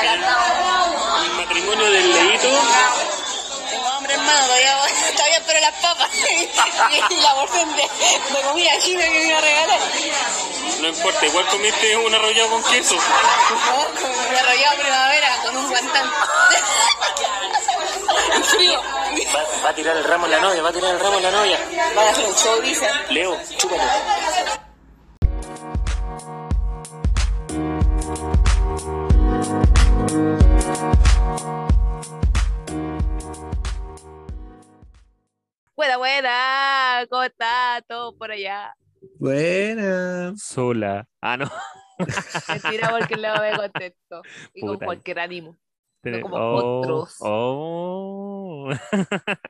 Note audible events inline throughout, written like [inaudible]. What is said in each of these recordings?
El matrimonio del leíto. Tengo hambre, hermano, todavía, [laughs] todavía espero las papas. [laughs] y la porción de, de comida china que me iba a regalar. No importa, igual comiste un arrollado con queso. ¿no? Con mi arrollado primavera con un guantán. [laughs] Frío. Va, va a tirar el ramo en la novia, va a tirar el ramo en la novia. Van a hacer un show, dice. Leo, chúpalo. Buena. ¿Cómo está todo por allá? Buena. Sola. Ah, no. [laughs] Mentira porque le me contento. Y con cualquier ánimo. Ten- como oh, otros. Oh.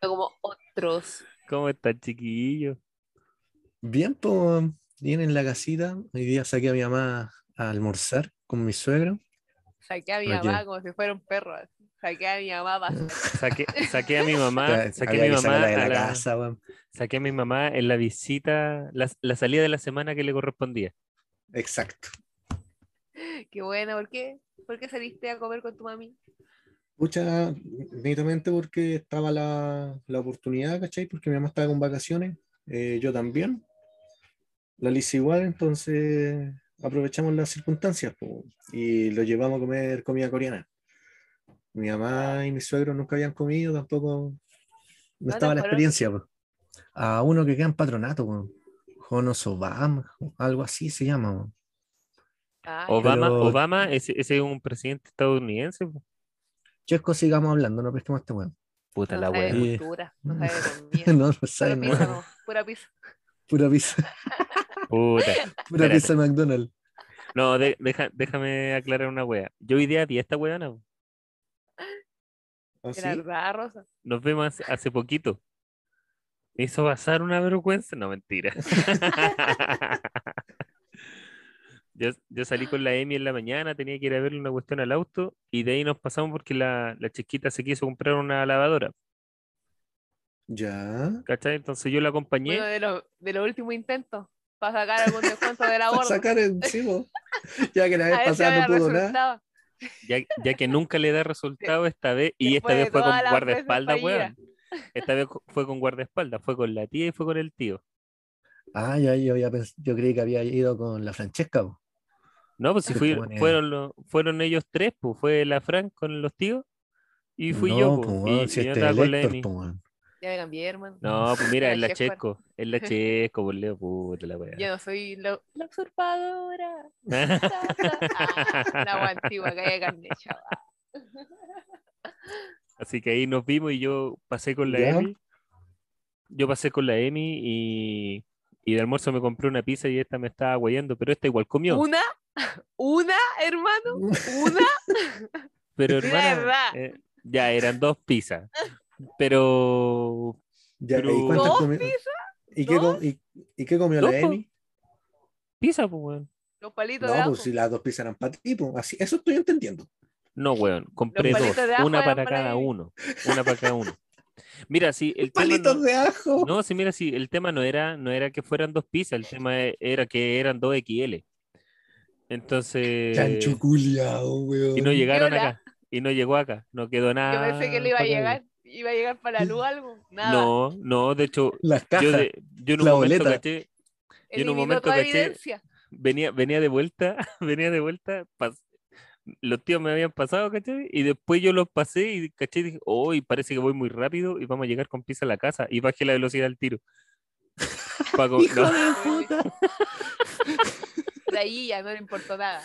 No como otros. ¿Cómo está, chiquillo? Bien, pues, bien en la casita. Hoy día saqué a mi mamá a almorzar con mi suegro. Saqué a mi mamá como si fuera un perro. así. Saqué a mi mamá para Saqué, saqué a mi [laughs] mamá, saqué a mi mamá a la casa, saqué a mi mamá en la visita, la, la salida de la semana que le correspondía. Exacto. Qué bueno, ¿por qué? ¿Por qué saliste a comer con tu mami? Pucha, netamente porque estaba la, la oportunidad, ¿cachai? Porque mi mamá estaba con vacaciones, eh, yo también. La Liz igual, entonces aprovechamos las circunstancias po, y lo llevamos a comer comida coreana. Mi mamá y mi suegro nunca habían comido, tampoco no ¿Dónde estaba la fueron? experiencia. po. A uno que queda en patronato, po. Honosobam, algo así se llama. po. Ah, Obama, Pero- Obama, ese, ese es un presidente estadounidense. po. Chesco, sigamos hablando, no pesquemos este weón. Puta no la sabe de cultura, no sabe de [laughs] no, no Pura sabe pizza, nada. no, pura pizza. Pura pizza, [laughs] Puta. pura Espérate. pizza McDonald's. No, de- deja- déjame aclarar una wea. Yo hoy día vi esta weona. ¿Ah, sí? verdad, Rosa. Nos vemos hace, hace poquito. Me hizo pasar una vergüenza. No, mentira. [laughs] Yo, yo salí con la Emi en la mañana, tenía que ir a verle una cuestión al auto y de ahí nos pasamos porque la, la chiquita se quiso comprar una lavadora, Ya. ¿cachai? Entonces yo la acompañé. Uno de los, de los últimos intentos para sacar algún descuento de la [laughs] Para borda. sacar el. [laughs] Ya que la vez pasada no pudo nada. Ya, ya que nunca le da resultado esta vez, y esta vez fue con guardaespaldas, weón. Esta vez fue con guardaespaldas, fue con la tía y fue con el tío. Ah, ya, yo, había pens- yo creí que había ido con la Francesca. po. No, pues si [laughs] fui- fueron, los- fueron ellos tres, pues fue la Fran con los tíos y fui no, yo, po, pues, y- y, yo este es con la Emi. Ya me cambié, hermano. No, [laughs] pues mira, es la Chesco. Chesco, es la [laughs] Chesco, por Leo, puta la weá. Yo no soy lo- la usurpadora. Ah, [laughs] la agua antigua que hay carne, chaval. Así que ahí nos vimos y yo pasé con la Ya. Emi. Yo pasé con la Emi y, y de almuerzo me compré una pizza y esta me estaba guayando, pero esta igual comió. ¿Una? ¿Una, hermano? ¿Una? Pero la verdad. eh, ya eran dos pizzas. Pero Ya, Pero- ¿y cuántas ¿Dos comió? pizzas? ¿Y qué, y, y qué comió Dos, la. Emi? pizza, pues weón. Los palitos de No, ajo. pues si las dos pizzas eran para ti, po. Así, eso estoy entendiendo. No, weón, compré dos, una para cada uno, una para cada uno. [laughs] Mira, sí, el tema Palitos no, de ajo. no, sí, mira, sí, el tema no era, no era que fueran dos pizzas, el tema e- era que eran dos XL. Entonces, Chancho culiao, weón. y no llegaron acá, y no llegó acá, no quedó nada. Yo pensé que le iba a nadie. Iba a llegar para la [laughs] luz algo. Nada. No, no, de hecho, Las cajas. yo, de- yo en un la momento boleta. caché, yo en un momento caché- evidencia. venía, venía de vuelta, [laughs] venía de vuelta, pas- los tíos me habían pasado, ¿cachai? Y después yo los pasé y caché y dije, oh, y parece que voy muy rápido y vamos a llegar con pizza a la casa. Y bajé la velocidad al tiro. [laughs] Paco, Hijo no, de puta. De ahí ya no le importó nada.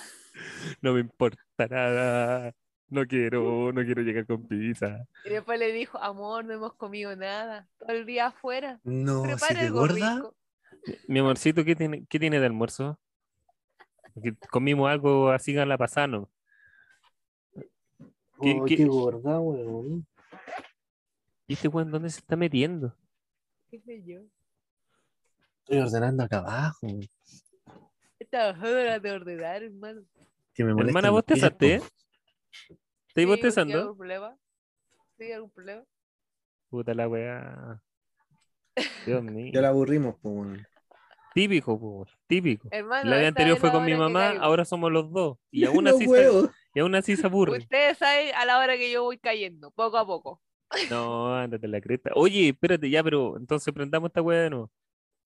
no me importa nada. No quiero, no quiero llegar con pizza. Y después le dijo, amor, no hemos comido nada. Todo el día afuera. No, Prepara te algo gorda. rico. Mi amorcito, ¿qué tiene, qué tiene de almuerzo? Que comimos algo así a la pasada, ¿no? ¿Qué- Oh, qué- qué gorda, weón. ¿Y este weón dónde se está metiendo? ¿Qué sé yo? Estoy ordenando acá abajo. Esta bajadora de ordenar, hermano. Que me molestan Hermana, ¿vos te pies, ¿hay bostezando? ¿Algún problema? ¿Sí? ¿Algún problema? Puta la weá. Dios mío. [laughs] Ya la aburrimos, weón. Típico, po, típico. Hermano, La esta anterior fue la con mi mamá, ahora somos los dos. Y [laughs] aún así. Y aún se aburre. Ustedes saben a la hora que yo voy cayendo, poco a poco. No, ándate la cresta. Oye, espérate, ya, pero entonces prendamos esta weá de nuevo.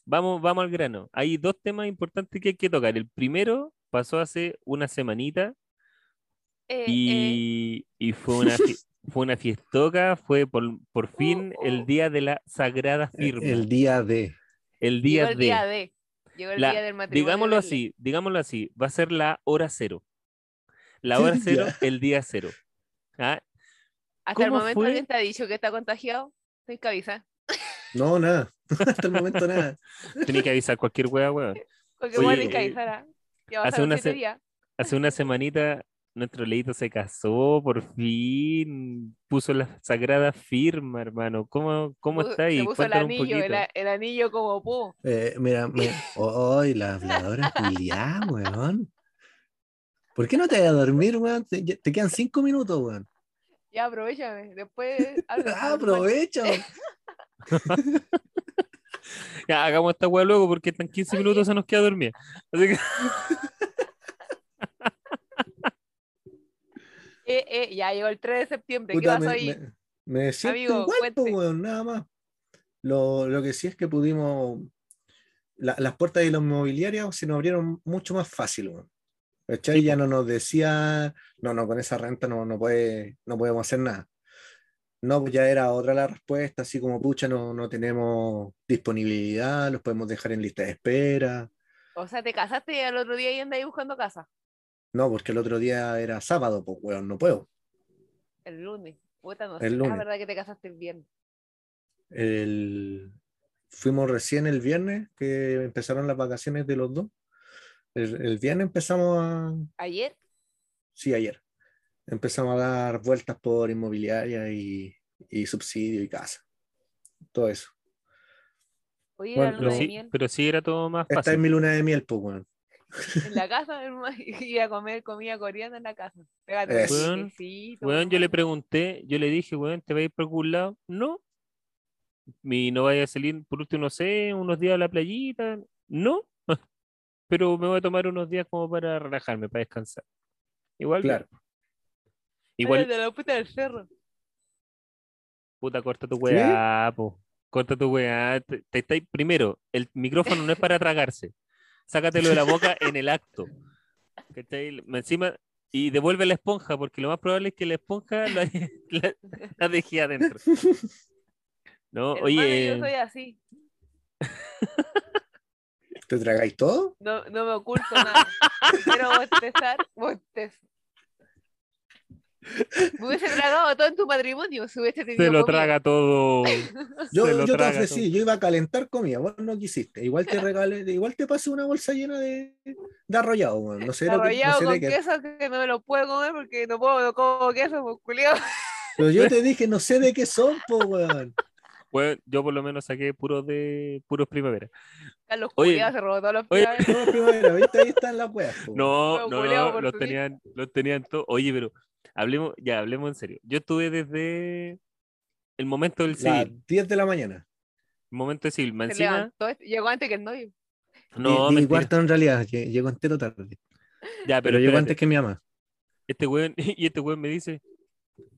Vamos, vamos al grano. Hay dos temas importantes que hay que tocar. El primero pasó hace una semanita Eh, eh, y, y fue [laughs] una fue una fiestoca, fue por, por fin Oh, el oh. día de la sagrada firma. El día de. El llegó día el de. día de. Llegó el La- día del matrimonio. digámoslo de Belén. así, digámoslo así, va a ser la hora cero. La [laughs] hora cero, el día cero. ¿Ah? Hasta el ¿Cómo momento fue? alguien te ha dicho que está contagiado. Estoy cabeza. No, nada. [laughs] Hasta el momento nada. Tenía que avisar cualquier wea. Porque Oye, bueno, eh, que avisara. Ya hace una días. Hace una semanita nuestro leito se casó, por fin puso la sagrada firma, hermano. ¿Cómo, cómo está Se ahí? puso el anillo, el, el anillo como pu. Eh, mira, me... [laughs] ¡Ay, la habladora [laughs] Julián, weón! ¿Por qué no te vas a dormir, weón? Te, quedan cinco minutos, weón. Ya aprovechame. Después. [laughs] Ah, weón. Ya, hagamos esta wea luego porque en 15 minutos se nos queda dormida. Así que, Eh, eh, ya llegó el 3 de septiembre. ¿Qué Puta, pasó me, ahí? me- me Amigo, weón, nada más. Lo, lo que sí es que pudimos. la- las puertas de los inmobiliarios se nos abrieron mucho más fácil, weón. ¿Cachai? Ya no nos decía, no, no, con esa renta no, no, puede, no podemos hacer nada. No, pues ya era otra la respuesta, así como, pucha, no, no tenemos disponibilidad, los podemos dejar en lista de espera. O sea, te casaste y al otro día y ahí buscando casa. No, porque el otro día era sábado, pues, weón, no puedo. El lunes. Puta, no El sé. lunes. Ah, verdad que te casaste el viernes. El... Fuimos recién el viernes, que empezaron las vacaciones de los dos. El, el viernes empezamos a, Ayer. sí, ayer, empezamos a dar vueltas por inmobiliaria y, y subsidio y casa. Todo eso. Oye, Bueno, pero, luna de sí, miel. pero sí era todo más Esta es fácil. mi luna de miel, pues, weón. En la casa, [laughs] hermano, y a comer comida coreana en la casa. Pégate Weón, yo le pregunté, yo le dije, weón, ¿te vas a ir por algún lado? No. ¿Y no vaya a salir por último, no sé, unos días a la playita? No. [laughs] Pero me voy a tomar unos días como para relajarme, para descansar. Igual, Claro. igual, Ay, de la puta del cerro. puta, corta tu weá, po. Corta tu weá. Te, primero, el micrófono no es para tragarse. Sácatelo de la boca [laughs] en el acto. ¿Cachai? Encima, y devuelve la esponja, porque lo más probable es que la esponja la, [laughs] la, la dejé adentro. No, Hermano, oye, yo soy así. ¿Te tragáis todo? No, no me oculto nada. Quiero bostezar, bostezo. Me hubiese tragado todo en tu matrimonio si hubiese tenido se lo comida. traga todo. [laughs] Yo, Se lo yo te ofrecí, yo iba a calentar comida, vos no quisiste. Igual te [laughs] regalé, igual te pasé una bolsa llena de, de arrollado, weón. No sé, lo que- no Arrollado sé con de queso que no me lo puedo comer porque no puedo, no como queso, pues. Pero yo [laughs] te dije, no sé de qué son, po, weón. Bueno, yo por lo menos saqué puros de puros primavera. Carlos Oye, se robó todos los oye. No, primavera, ¿viste? Ahí están las weas. No, no, no, los tenían, los tenían todos. Oye, pero hablemos, ya, hablemos en serio. Yo estuve desde el momento del Las civil. 10 de la mañana. El momento del civil. Se encima, levantó, llegó antes que el novio. no, mentira. cuarto en realidad, lle- llegó entero tarde. Ya, Pero pero llegó antes que mi mamá. este weón, [laughs] y este weón me dice,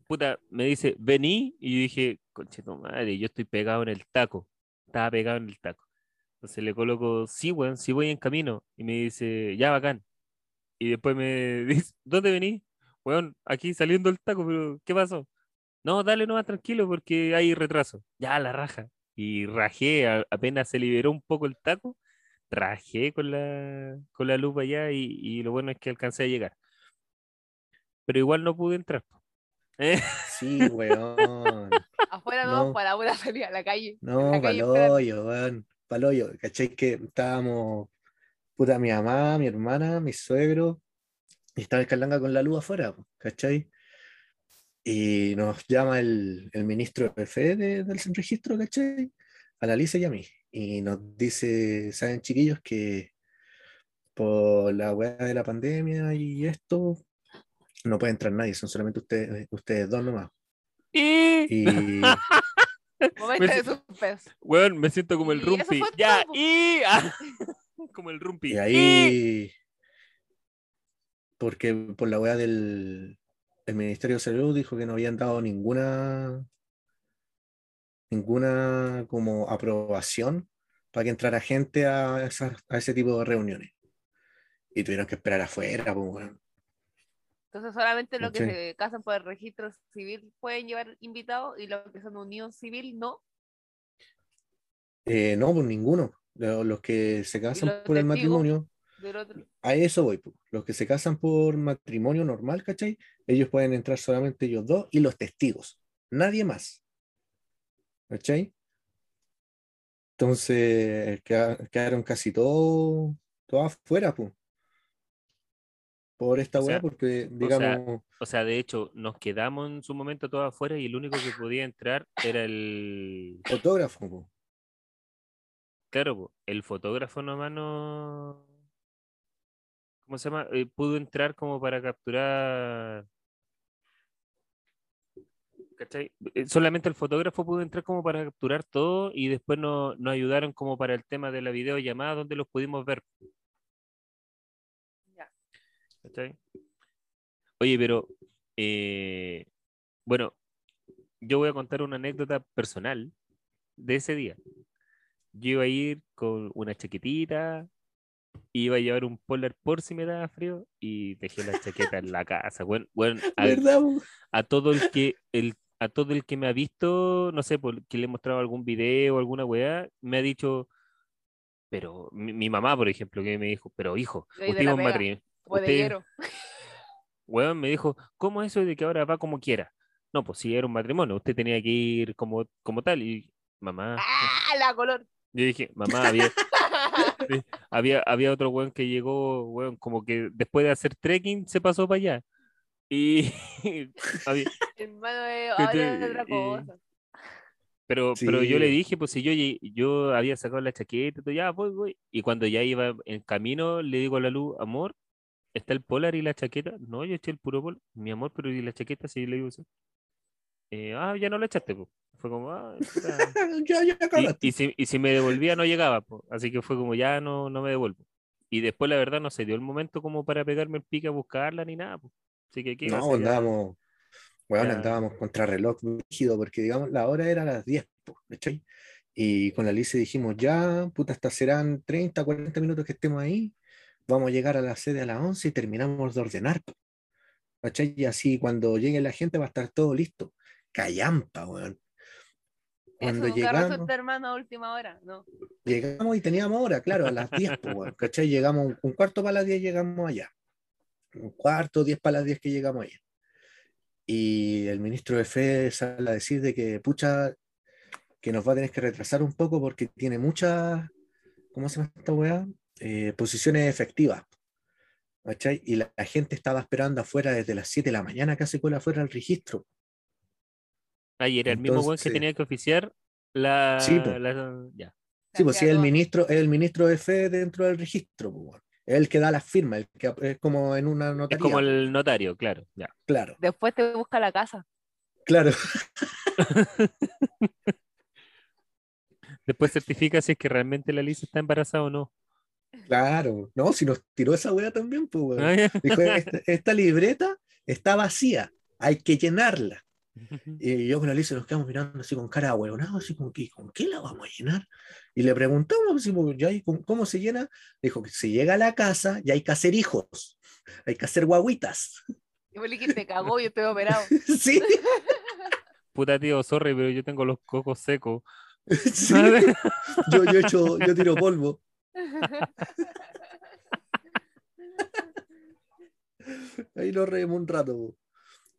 puta, me dice, vení, y yo dije, conche tu madre, yo estoy pegado en el taco, estaba pegado en el taco. Entonces le coloco, sí, weón, sí voy en camino, y me dice, ya bacán. Y después me [laughs] dice, ¿dónde venís? Weón, aquí saliendo el taco, pero ¿qué pasó? No, dale nomás tranquilo porque hay retraso. Ya, la raja. Y rajé, a- apenas se liberó un poco el taco, rajé con la, con la lupa allá y, y lo bueno es que alcancé a llegar pero igual no pude entrar. Eh, Sí, weón. [laughs] Afuera no, No. para una salida a la calle. No, la calle paloyo, weón. Paloyo. ¿Cachai? Que estábamos, puta, mi mamá, mi hermana, mi suegro, y estaba el Calanga con la luz afuera, ¿cachai? Y nos llama el, el ministro de fe de- del registro, ¿cachai? A la Alicia y a mí. Y nos dice, ¿saben, chiquillos, que por la weá de la pandemia y esto, no puede entrar nadie, son solamente ustedes, ustedes dos nomás. y, Y [laughs] Momento Me de suspenso. weón, me siento como el rumpi. Ya, y ah, [laughs] como el rumpi. Y ahí. Porque por la weá del el Ministerio de Salud dijo que no habían dado ninguna ninguna como aprobación para que entrara gente a, esas- a ese tipo de reuniones. Y tuvieron que esperar afuera, pues. Entonces solamente los que Sí. se casan por el registro civil pueden llevar invitados y los que son unión civil no. Eh, no, pues ninguno. Lo- Los que se casan por el matrimonio, Del otro. a eso voy. pues. Los que se casan por matrimonio normal, ¿cachai? Ellos pueden entrar solamente ellos dos y los testigos. Nadie más. ¿Cachai? Entonces queda- quedaron casi todos todos afuera, pues. Por esta O sea- weá, porque sea, digamos, O sea, de hecho, nos quedamos en su momento todos afuera y el único que podía entrar era el. fotógrafo, po. Claro, po, el fotógrafo nomás no. ¿Cómo se llama? Eh, pudo entrar como para capturar. ¿Cachai? Eh, Solamente el fotógrafo pudo entrar como para capturar todo y después no- nos ayudaron como para el tema de la videollamada donde los pudimos ver. Ya. ¿Cachai? Oye, pero eh, bueno, yo voy a contar una anécdota personal de ese día. Yo iba a ir con una chaquetita, iba a llevar un polar por si me daba frío y dejé la chaqueta en la casa. Bueno, [laughs] bueno, a, a todo el que el, a todo el que me ha visto, no sé, por que le he mostrado algún video o alguna weá, me ha dicho, pero mi, mi mamá, por ejemplo, que me dijo, pero hijo, usted es un matrimonio. Bodellero. [laughs] Weón me dijo, ¿cómo es eso de que ahora va como quiera? No, pues si era un matrimonio, usted tenía que ir como, como tal. Y mamá, ¡Ah, la color! yo dije, mamá, había, [laughs] había, había otro weón que llegó, weón, como que después de hacer trekking se pasó para allá. Y [laughs] había- [laughs] Hermano, eh, otra pero, pero yo le dije, pues si yo, yo había sacado la chaqueta, todo, ya, voy, voy. Y cuando ya iba en camino, le digo a la luz, amor, ¿está el polar y la chaqueta? No, yo eché el puro polar. Mi amor, pero ¿y la chaqueta? Sí, le digo, sí. Eh, ah, ya no la echaste, pues. Fue como, ah, puta. [laughs] ya, ya Y, si, y si me devolvía, no llegaba, po. Así que fue como, ya no, no me devuelvo. Y después, la verdad, no se dio el momento como para pegarme el pique a buscarla ni nada, po. Así que, ¿qué iba a No, andábamos, weón, ya- andábamos contra reloj rígido, porque digamos, la hora era a las 10, po. Y con la Alice dijimos, ya, puta, hasta serán 30, 40 minutos que estemos ahí, vamos a llegar a la sede a las 11 y terminamos de ordenar, po, ¿cachai? Y así cuando llegue la gente va a estar todo listo. Callampa, weón. Eso Cuando nunca llegamos, hermano, a última hora. No. llegamos y teníamos hora, claro, a las 10, po, weón, ¿cachai? Llegamos un, un cuarto para las 10 llegamos allá. Un cuarto, 10 para las 10 que llegamos allá. Y el ministro de Fe sale a decir de que, pucha, que nos va a tener que retrasar un poco porque tiene muchas, ¿cómo se llama esta weá? Eh, posiciones efectivas. ¿cachai? Y la, la gente estaba esperando afuera desde las 7 de la mañana, casi cola afuera al registro. Ah, y era el mismo weón que tenía que oficiar la. Sí, po. la- ya. Sí, pues sí, el ministro, es el ministro de Fe dentro del registro, pues, weón. Es el que da las firmas, el que es como en una Es notaría. como el notario, claro. Ya. Claro, Después te busca la casa. claro. [laughs] Después certifica si es que realmente la Lisa está embarazada o no. Claro, no, si nos tiró esa weá también, pues, weón. Ah. Dijo, [laughs] esta, esta libreta está vacía, hay que llenarla. [laughs] Y yo con Alicia nos quedamos mirando así con cara huevonado, así como que, ¿con qué la vamos a llenar? Y le preguntamos, así, ¿ya cómo, se llena? Dijo que se llega a la casa y hay que hacer hijos, hay que hacer guaguitas. Y me que te cagó, yo estoy operado. [laughs] sí, [laughs] Puta tío, sorry, pero yo tengo los cocos secos. sí. Yo, yo, echo, yo tiro polvo. Ahí nos reímos un rato.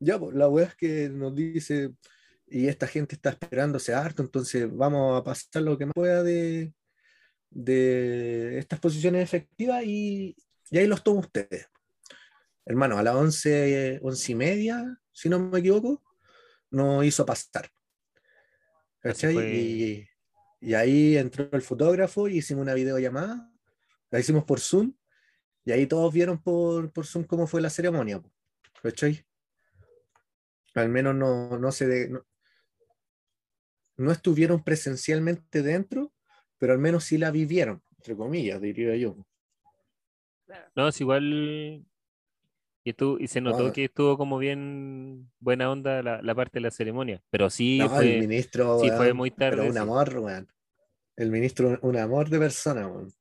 Ya, pues, la weá es que nos dice, y esta gente está esperándose harto, entonces vamos a pasar lo que más pueda de, de estas posiciones efectivas y, y ahí los tomo ustedes. Hermano, a las once, once y media, si no me equivoco, nos hizo pasar. ¿Cachai? fue. Y, y ahí entró el fotógrafo y hicimos una videollamada, la hicimos por Zoom, y ahí todos vieron por, por Zoom cómo fue la ceremonia. ¿Cachai? Al menos no, no se de- no, no estuvieron presencialmente dentro, pero al menos sí la vivieron, entre comillas, diría yo. No, es igual. Y, estuvo, y se notó No. que estuvo como bien buena onda la, la parte de la ceremonia. Pero sí No, fue, el ministro, sí fue muy pero tarde, un sí. amor, weón. El ministro, un amor de persona, weón.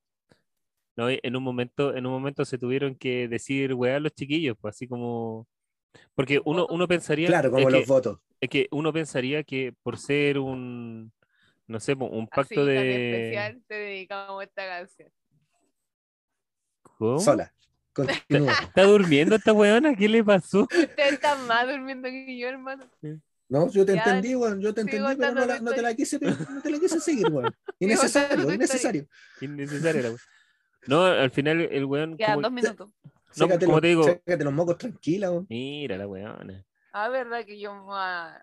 ¿no? En un momento, en un momento se tuvieron que decir weá los chiquillos, pues así como. Porque uno, uno pensaría. Claro, como es los que, votos. es que uno pensaría que por ser un. No sé, un pacto de. especial, te dedicamos esta canción. ¿Cómo? Sola. Continúa. [laughs] ¿Está durmiendo esta weona? ¿Qué le pasó? Ustedes están más durmiendo que yo, hermano. No, yo te Ya, entendí, weón. Yo te entendí, pero no, la- no te la quise, no te la quise seguir, weón. [laughs] Innecesario, innecesario. Innecesaria la wea. No, al final el weón. Quedan como- dos minutos. No, Sécate como los- te digo- sécate los mocos tranquila, weón. Mira la weona. Ah, verdad que yo ah,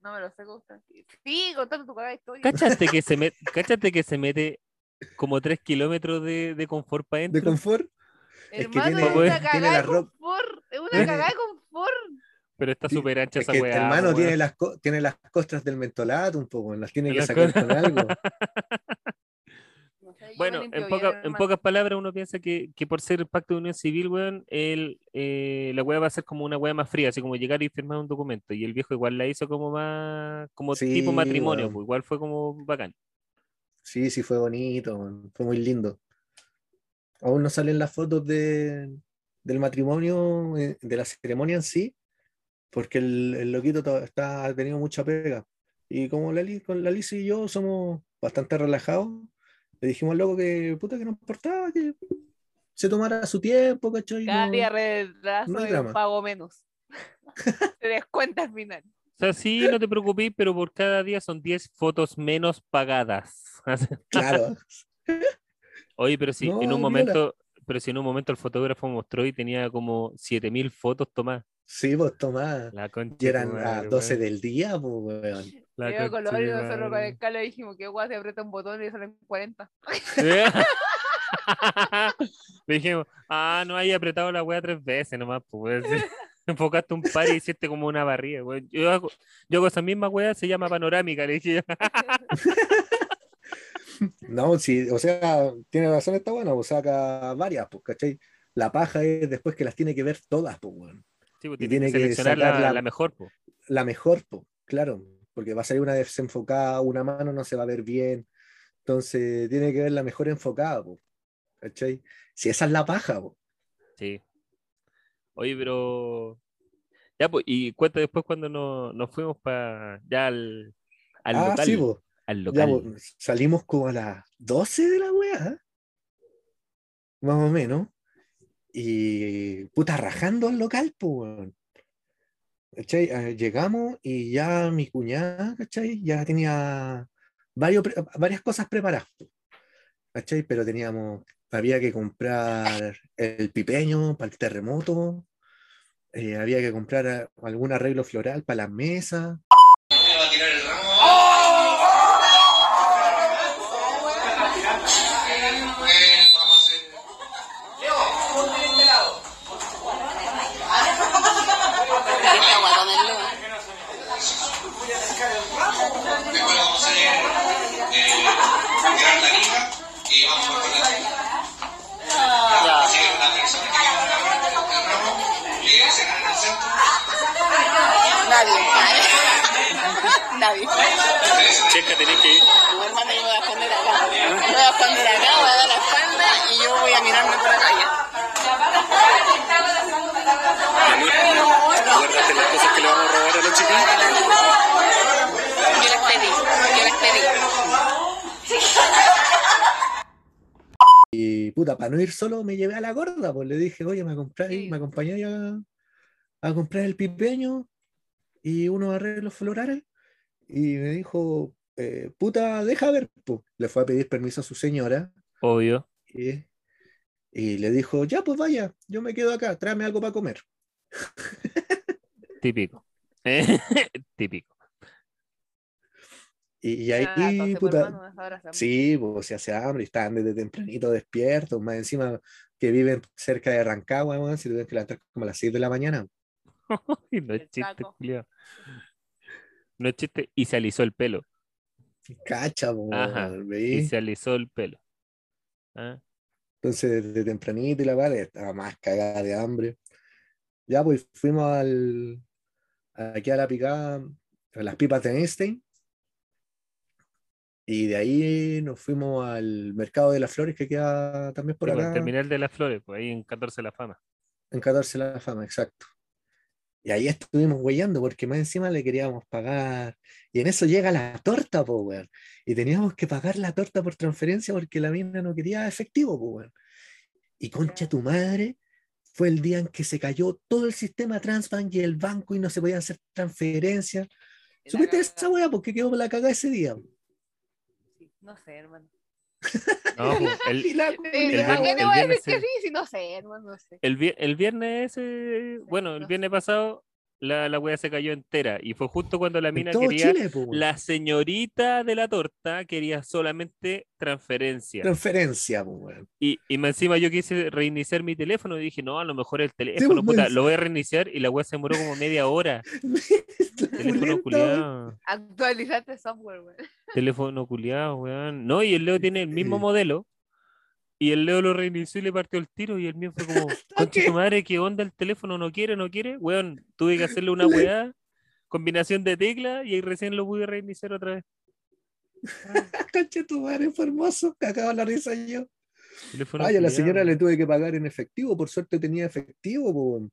no me lo sé contar. Sí, contando tu cagada historia. ¿Cachaste que se mete, [laughs] cáchate que se mete como tres kilómetros de, de confort para De adentro? confort. es que Hermano, tiene- es una tiene cagada la de confort. Es una cagada de confort. Pero está Sí, súper ancha Es esa que, weá. hermano, po, tiene las, tiene las costras del mentolato un poco, las tiene que sacar co- con algo. [laughs] Bueno, limpio en, poca- pocas palabras, uno piensa que, que por ser pacto de unión civil, weón, el, eh, la weá va a ser como una weá más fría, así como llegar y firmar un documento. Y el viejo igual la hizo como más, como Sí, tipo matrimonio, weón. pues igual fue como bacán. Sí, sí, fue bonito, weón, fue muy lindo. Aún no salen las fotos de, del matrimonio, eh, de la ceremonia en sí, porque el, el loquito to- está, ha tenido mucha pega. Y como la, con la Liz y yo somos bastante relajados, le dijimos al loco que puta que no importaba, que se tomara su tiempo, ¿cachai? Cada No- día retraso no y un pago menos. [laughs] Te descuenta al final. O sea, sí, no te preocupes, pero por cada día son 10 fotos menos pagadas. [laughs] Claro, Oye, pero si No, en un momento, pero si en un momento el fotógrafo mostró y tenía como 7000 fotos tomadas. sí, pues concha. Y eran madre, 12 weón. del día, pues, weón. La y tu nosotros con el calo dijimos que guay, se aprieta un botón y salen 40. [laughs] Le dijimos, ah, no hay apretado la wea tres veces nomás, pues. [laughs] Enfocaste un par y hiciste como una barriga, weón. Yo hago, yo hago esa misma wea, se llama panorámica, le dije. [laughs] No, sí, o sea, tiene razón, está bueno, pues saca varias, pues, ¿cachai? La paja es después que las tiene que ver todas, pues, weón. Sí, pues, Y tiene que que seleccionar sacar la- la mejor, pues. La mejor, pues, claro, porque va a salir una desenfocada, una mano no se va a ver bien. Entonces, tiene que ver la mejor enfocada, ¿cachai? Si esa es la paja, pues. Sí. Oye, pero. Ya, pues, y cuenta después cuando nos, nos fuimos para ya al, al Ah, local. sí. Al local. salimos como a las 12 de la weá, ¿eh? más o menos. Y puta, rajando al local, pues, weón. ¿Cachai? Eh, Llegamos y ya mi cuñada, ¿cachai? Ya tenía varios, varias cosas preparadas. ¿Cachai? Pero teníamos, había que comprar el pipeño para el terremoto, eh, había que comprar eh, algún arreglo floral para las mesas. Nadie. Nadie. Checa, tenés que ir. Tu hermano yo me voy a esconder acá. Me voy a esconder acá, voy a dar la espalda y yo voy a mirarme por la calle. Las cosas que le vamos a robar a los chicos. Yo les pedí, yo les pedí. Y puta, para no ir solo me llevé a la gorda, pues le dije, oye, me acompañáis, Sí. me acompañáis a, a comprar el pipeño y unos arreglos florales. Y me dijo, eh, puta, deja ver, pues. Le fue a pedir permiso a su señora Obvio. y, y le dijo, ya, pues vaya, yo me quedo acá, tráeme algo para comer. Típico. [laughs] Típico. Y, y ahí, Ah, puta, sí, pues se hace hambre, y estaban desde tempranito despiertos, más encima que viven cerca de Rancagua, weón, si tuvieron que levantar como a las 6 de la mañana. [laughs] Y no es El chiste, culiao. No es chiste. Y se alisó el pelo. Cacha, Ajá, Y se alisó el pelo. ¿Ah? Entonces, desde tempranito y la vale estaba más cagada de hambre. Ya, pues fuimos al, aquí a la picada, a las pipas de Einstein. Y de ahí nos fuimos al mercado de las flores que queda también por Sí, acá. Terminal de las Flores, pues ahí en 14 la fama. En 14 la fama, exacto. Y ahí estuvimos huellando porque más encima le queríamos pagar. Y en eso llega la torta, po, weón. Y teníamos que pagar la torta por transferencia porque la mina no quería efectivo, po, weón. Y concha tu madre, fue el día en que se cayó todo el sistema Transbank y el banco y no se podían hacer transferencias. ¿Supiste esa weá? Porque quedó la cagada ese día. Sí, No sé, hermano. No, pues, [laughs] el, Y la Sí, culiao, ¿Para qué el viernes ese, bueno, el viernes pasado, la, la wea se cayó entera. Y fue justo cuando la mina quería. Chile, weón. La señorita de la torta quería solamente transferencia. transferencia, weón. Y, y más encima yo quise reiniciar mi teléfono y dije, no, a lo mejor el teléfono, pues, puta, me- lo voy a reiniciar y la weá se demoró como media hora. [laughs] La Teléfono weón. culiado. Actualizarte software, güey. Teléfono culiado, weón. No, y el Leo tiene el mismo modelo. Y el Leo lo reinició y le partió el tiro. Y el mío fue como, [laughs] concha tu madre, ¿qué onda el teléfono? ¿No quiere? ¿No quiere? Weón, tuve que hacerle una weá, combinación de teclas y ahí recién lo pude reiniciar otra vez. [laughs] Concha tu madre, fue hermoso. Cagaba la risa yo. Teléfono Ay, a la señora le tuve que pagar en efectivo. Por suerte tenía efectivo, po,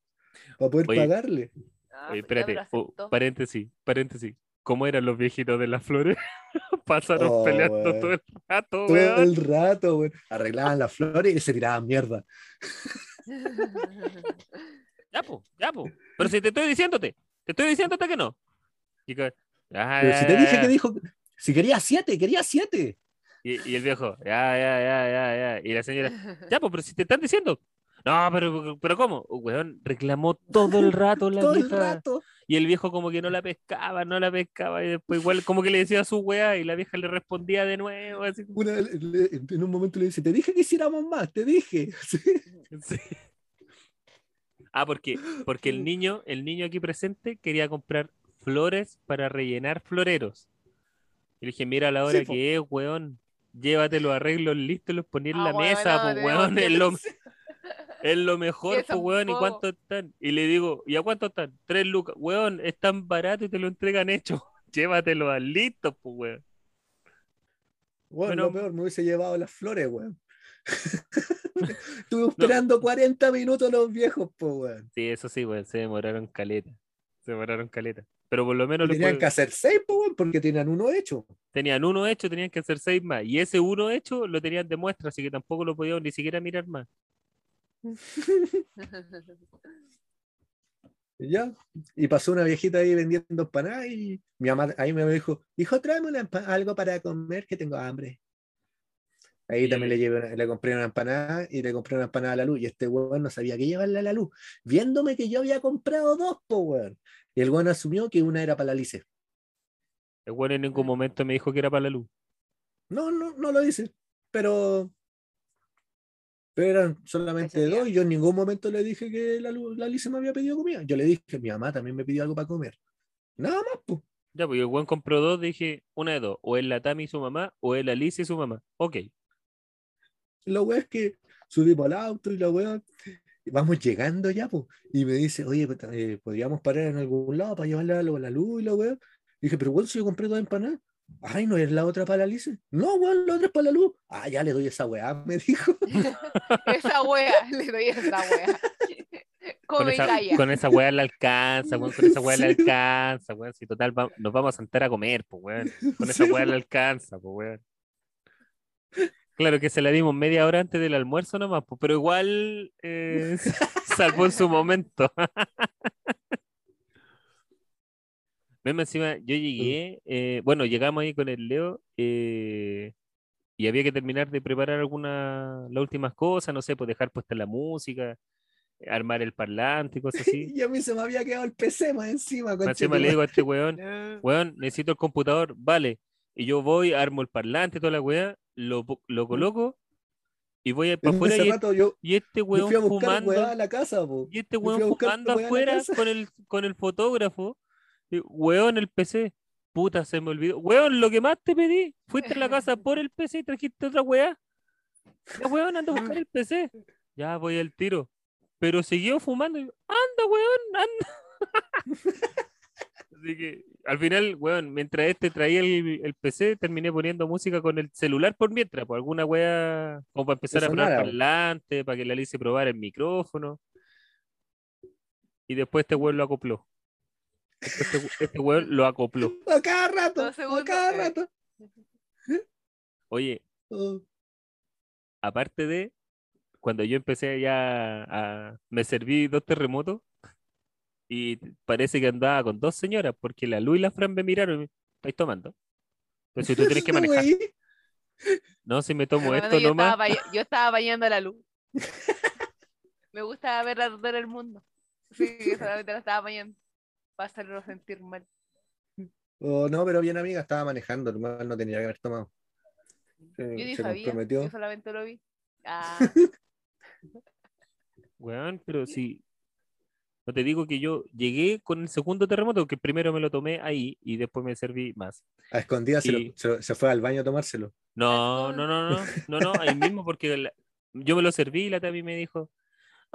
para poder Oye, pagarle. Ah, Oye, espérate, oh, paréntesis, paréntesis. ¿Cómo eran los viejitos de las flores? [laughs] Pasaron Oh, peleando todo el rato, Todo weón. el rato, weón. Arreglaban las flores y se tiraban mierda. [laughs] Ya, po, ya, po. Pero si te estoy diciéndote, te estoy diciéndote que no. Y, que- "Ah, Pero si te ya, dije ya". que dijo, si quería siete, quería siete. Y, y el viejo, ya, ya, ya, ya, ya. Y la señora, ya, pues, pero si te están diciendo. No, pero, pero ¿cómo? Weón, reclamó todo el rato la [laughs] Todo el vieja. rato. Y el viejo como que no la pescaba, no la pescaba. Y después igual como que le decía a su weá y la vieja le respondía de nuevo. Así como- Una- le- en un momento le dice, te dije que hiciéramos más, te dije. [laughs] Sí. Sí. Ah, porque, porque el niño, el niño aquí presente quería comprar flores para rellenar floreros. Y le dije, mira la hora Sí, po. que es, weón. Llévate los arreglos listos y los poní en Ah, la mesa, pues weón. Es lo, [laughs] es lo mejor, pues weón. ¿Y cuánto están? Y le digo, ¿y a cuánto están? Tres lucas. Weón, es tan barato y te lo entregan hecho. [laughs] Llévatelo al listo, pues weón. Bueno, Bueno. lo peor, me hubiese llevado las flores, weón. [laughs] Estuve esperando 40 minutos los viejos, pues, weón. Sí, eso sí, weón. Se demoraron caleta. Se demoraron caleta. Pero por lo menos tenían que hacer seis, pues, weón, porque tenían uno hecho. tenían uno hecho, tenían que hacer seis más. Y ese uno hecho lo tenían de muestra, así que tampoco lo podían ni siquiera mirar más. [laughs] Y ya. Y pasó una viejita ahí vendiendo empanadas y mi mamá ahí me dijo, hijo, tráeme una algo para comer que tengo hambre. Ahí también le- le, llevé una- le compré una empanada y le compré una empanada a la luz. Y este weón no sabía que llevarla a la luz, viéndome que yo había comprado dos, po weón. Y el weón asumió que una era para la Lice. El bueno en ningún momento me dijo que era para la luz. No, no, no lo dice, pero, pero eran solamente dos y yo en ningún momento le dije que la, la Alicia me había pedido comida. Yo le dije, mi mamá también me pidió algo para comer. Nada más, pues. Ya, pues el buen compró dos, dije una de dos. O es la Tami y su mamá, o es la Alicia y su mamá. Ok. La weá es que subimos al auto y la weá, vamos llegando ya, pues. Y me dice, oye, pues, eh, podríamos parar en algún lado para llevarle algo a la luz y la weá. Dije, pero weón, si yo compré dos empanadas. Ay, ¿no es la otra para la Alicia? No, weón, la otra es para la luz. Ah, ya le doy esa weá, me dijo. [laughs] esa wea, le doy esa wea. [laughs] Con esa, con esa weá le alcanza, weón. Con esa weá le [laughs] Sí. alcanza, weón. Si total va- nos vamos a sentar a comer, pues weón. Con esa Sí, weá le alcanza, pues weón. Claro que se la dimos media hora antes del almuerzo nomás, pues, pero igual eh, salvó en su momento. Ven, encima, yo llegué, eh, bueno, llegamos ahí con el Leo eh, y había que terminar de preparar algunas, las últimas cosas, no sé, pues dejar puesta la música, armar el parlante y cosas [laughs] así. Y a mí se me había quedado el PC más encima. Más encima le digo a este weón, No. [laughs] weón, necesito el computador, vale. Y yo voy, armo el parlante, toda la weá, lo, lo coloco y voy para En afuera y, rato yo, y este weón a fumando. weá a la casa, po. Y este weón a fumando a afuera con el, con el fotógrafo. Weón, el PC. Puta, se me olvidó. Weón, lo que más te pedí. Fuiste a la casa [laughs] por el PC y trajiste otra weá. Ya, weón, anda a [laughs] buscar el PC. Ya voy al tiro. pero siguió fumando. anda, weón, anda. [laughs] Así que al final, weón, mientras este traía el, el PC, terminé poniendo música con el celular por mientras, por alguna wea, como para empezar Que a sonara. parlante, para que la Alice probara el micrófono. Y después este weón lo acopló. Este, este weón lo acopló. [laughs] A cada rato, a cada eh. rato. Oye, Oh. aparte de cuando yo empecé ya a, me serví dos terremotos y parece que andaba con dos señoras porque la Lu y la Fran me miraron y me estáis tomando. Pero si tú tienes que manejar, no, si me tomo Hermano, esto yo, nomás, estaba yo estaba bañando la luz. [laughs] Me gusta ver arder el mundo. Sí, yo solamente la estaba bañando. Para hacerlo sentir mal. Oh, no, pero bien amiga, estaba manejando, hermano, no tenía que haber tomado. Se, Yo ni sabía. comprometió. Yo solamente lo vi. Ah, [laughs] weón, pero si no te digo que yo llegué con el segundo terremoto, que primero me lo tomé ahí y después me serví más. A escondidas se, lo- se, se fue al baño a tomárselo. No, no, no, no, no, no, ahí mismo porque la- yo me lo serví y la Tami me dijo,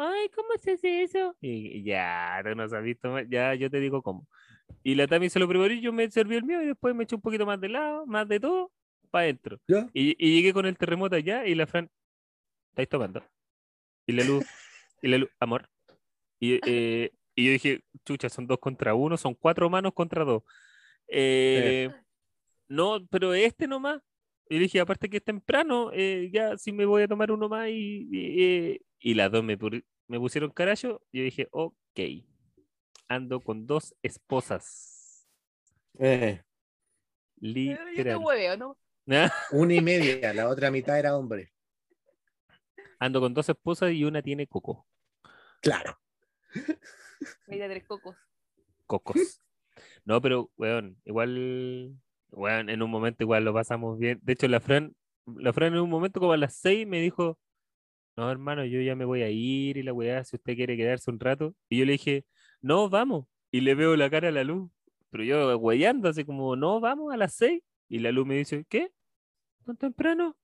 ay, ¿cómo se hace eso? Y ya, no sabes tomar, ya yo te digo cómo. Y la Tami se lo preparó y yo me serví el mío y después me eché un poquito más de lado, más de todo, para adentro. ¿Ya? Y, y llegué con el terremoto allá y la Fran, ¿estáis tomando? Y la luz, y la luz, amor. Y, eh, [laughs] y yo dije, chucha, son dos contra uno, son cuatro manos contra dos. Eh, no, pero este nomás. Y dije, aparte que es temprano, eh, ya si me voy a tomar uno más y, y, las dos me, pu- me pusieron carajo, yo dije, ok, ando con dos esposas. Eh, pero yo te Literal. hueveo, ¿no? [laughs] una y media, la otra mitad era hombre. Ando con dos esposas y una tiene coco. Claro. De tres cocos. Cocos. No, pero, weón, igual, weón, en un momento igual lo pasamos bien. De hecho, la Fran, la Fran en un momento como a las seis me dijo, no, hermano, yo ya me voy a ir y la weá, si usted quiere quedarse un rato. Y yo le dije, no, vamos. Y le veo la cara a la luz. Pero yo weyando, así como, no, vamos a las seis. Y la luz me dice, ¿qué? ¿Tan temprano?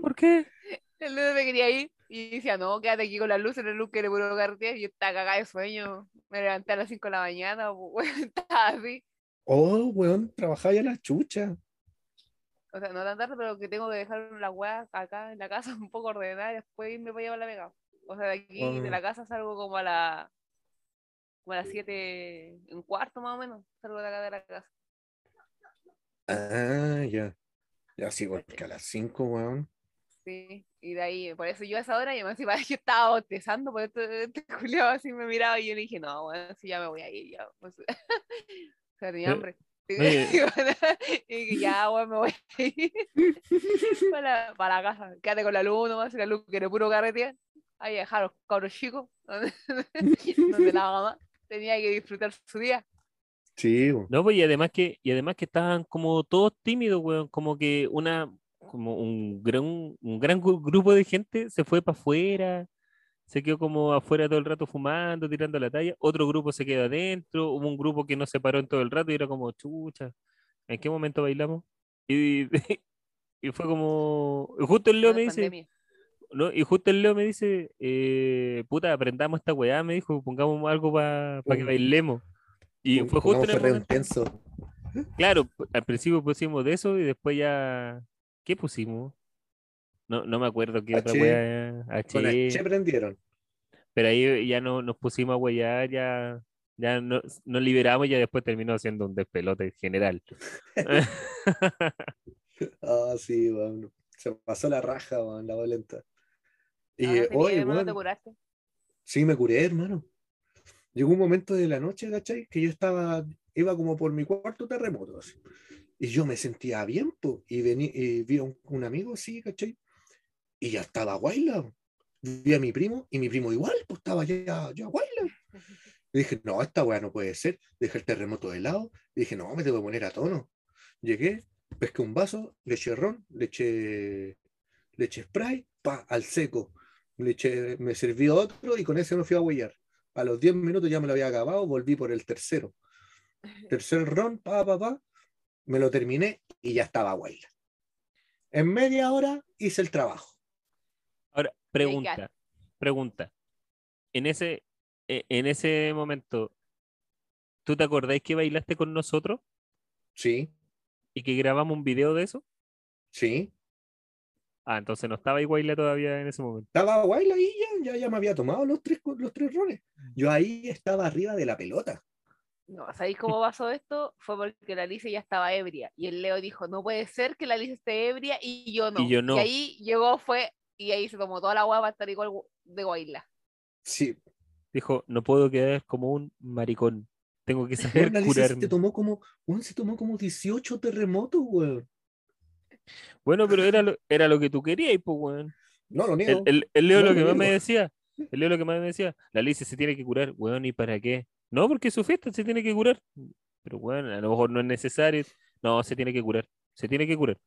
¿Por qué? [laughs] El lunes me quería ir y decía, no, quédate aquí con la luz, la luz que le puro carretera. Y yo estaba cagada de sueño. Me levanté a las 5 de la mañana, pues, [laughs] estaba así. Oh, weón, trabajaba ya la chucha. O sea, no tan tarde, pero que tengo que dejar la weá acá en la casa [laughs] un poco ordenada y después irme para allá a la vega. O sea, de aquí, de la casa salgo como a la como a las 7, un cuarto más o menos, salgo de acá de la casa. Ah, ya. Ya sí, porque a las 5, weón. Sí, y de ahí, por eso yo a esa hora, yo me decía, yo estaba bostezando, por esto este [laughs] culiao así me miraba y yo le dije, no, bueno, si ya me voy a ir, ya. Pues, [laughs] o sea, tenía Eh, [laughs] y ya, weón, me voy a ir [laughs] para, la- para la casa. Quédate con la luz nomás, la luz quiere puro carretear. Ahí dejar los cabros chicos, [laughs] donde, donde la mamá tenía que disfrutar su día. Sí. No, pues y además que, y además que estaban como todos tímidos, weón, como que una, como un gran, un gran gru- grupo de gente se fue para afuera, se quedó como afuera todo el rato fumando, tirando la talla, otro grupo se quedó adentro, hubo un grupo que no se paró en todo el rato y era como, chucha, ¿en qué momento bailamos? Y, [laughs] y fue como, y justo el Leo me dice, pandemia. no, y justo el Leo me dice, eh, puta, aprendamos esta weá, me dijo, pongamos algo para que Un- bailemos. Y fue justo en el momento-. Claro, al principio pusimos de eso y después ya. ¿Qué pusimos? No, no me acuerdo qué otra H. wea. Con H. H prendieron. Pero ahí ya no nos pusimos a weyar, ya, ya no- nos liberamos y ya después terminó siendo un despelote general. [laughs] Ah, sí, weón. Se pasó la raja, weón, la volenta. Y Ah, eh, hermano, weón, te curaste. sí me curé, hermano. Llegó un momento de la noche, ¿cachai? Que yo estaba, iba como por mi cuarto terremoto, así. Y yo me sentía bien, po, y, vení, y vi a un, un amigo así, ¿cachai? Y ya estaba guayla. Vi a mi primo, y mi primo igual, pues estaba ya, ya guayla. Dije, no, esta weá no puede ser. Dejé el terremoto de lado. Y dije, no, me tengo que poner a tono. Llegué, pesqué un vaso, le eché ron, le eché, le spray, pa, al seco. Le me serví otro y con ese me fui a huellar. A los 10 minutos ya me lo había acabado, volví por el tercero. Tercer ron, pa, pa, pa. Me lo terminé y ya estaba guayla. En media hora hice el trabajo. Pregunta, pregunta. en ese, e- en ese momento, ¿tú te acordáis que bailaste con nosotros Sí, y que grabamos un video de eso? sí. Ah, entonces no estaba igual todavía en ese momento. Estaba guay ahí ya, ya, ya me había tomado los tres, los tres roles. Yo ahí estaba arriba de la pelota. No, ¿sabéis cómo pasó esto? Fue porque la Alicia ya estaba ebria. Y el Leo dijo, no puede ser que la Alicia esté ebria y yo no. Y yo no. ahí llegó, fue, y ahí se tomó toda la agua para estar igual de Guayla. Sí, Dijo, no puedo quedar como un maricón. Tengo que saber la Alicia se curarme. tomó como, weón, se tomó como 18 terremotos, weón. Bueno, pero era lo, era lo que tú querías, pues, weón. No lo El, niego. el- el Leo No lo lo que más me niego. decía, el Leo lo que más me decía, la Alicia se tiene que curar, weón, ¿y para qué? No, porque es su fiesta, se tiene que curar. Pero weón, a lo mejor no es necesario. No, se tiene que curar, se tiene que curar.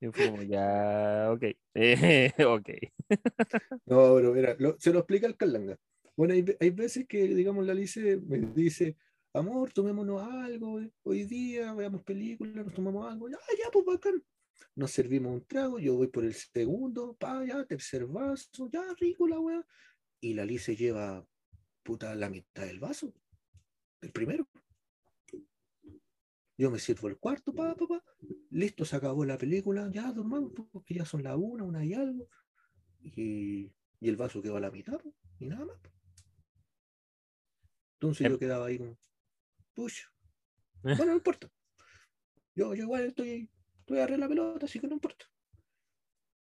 Y fue como, ya, ok, eh, [laughs] ok. [laughs] No, pero mira, se lo explica el Calanga. Bueno, hay, hay veces que, digamos, la Alice me dice, amor, tomémonos algo eh, hoy día, veamos películas, nos tomamos algo. Ya, ya, pues bacán. Nos servimos un trago, yo voy por el segundo, pa, ya, tercer vaso, ya, rico la weá. Y la Alice lleva, puta, la mitad del vaso. El primero. Yo me sirvo el cuarto, pa, pa, pa. Listo, se acabó la película, ya, dormamos, porque ya son la una, una y algo. Y, y el vaso quedó a la mitad, po, y nada más. po. Entonces Em. yo quedaba ahí como, push. [laughs] Bueno, no importa. Yo, yo igual estoy, estoy de la pelota, así que no importa.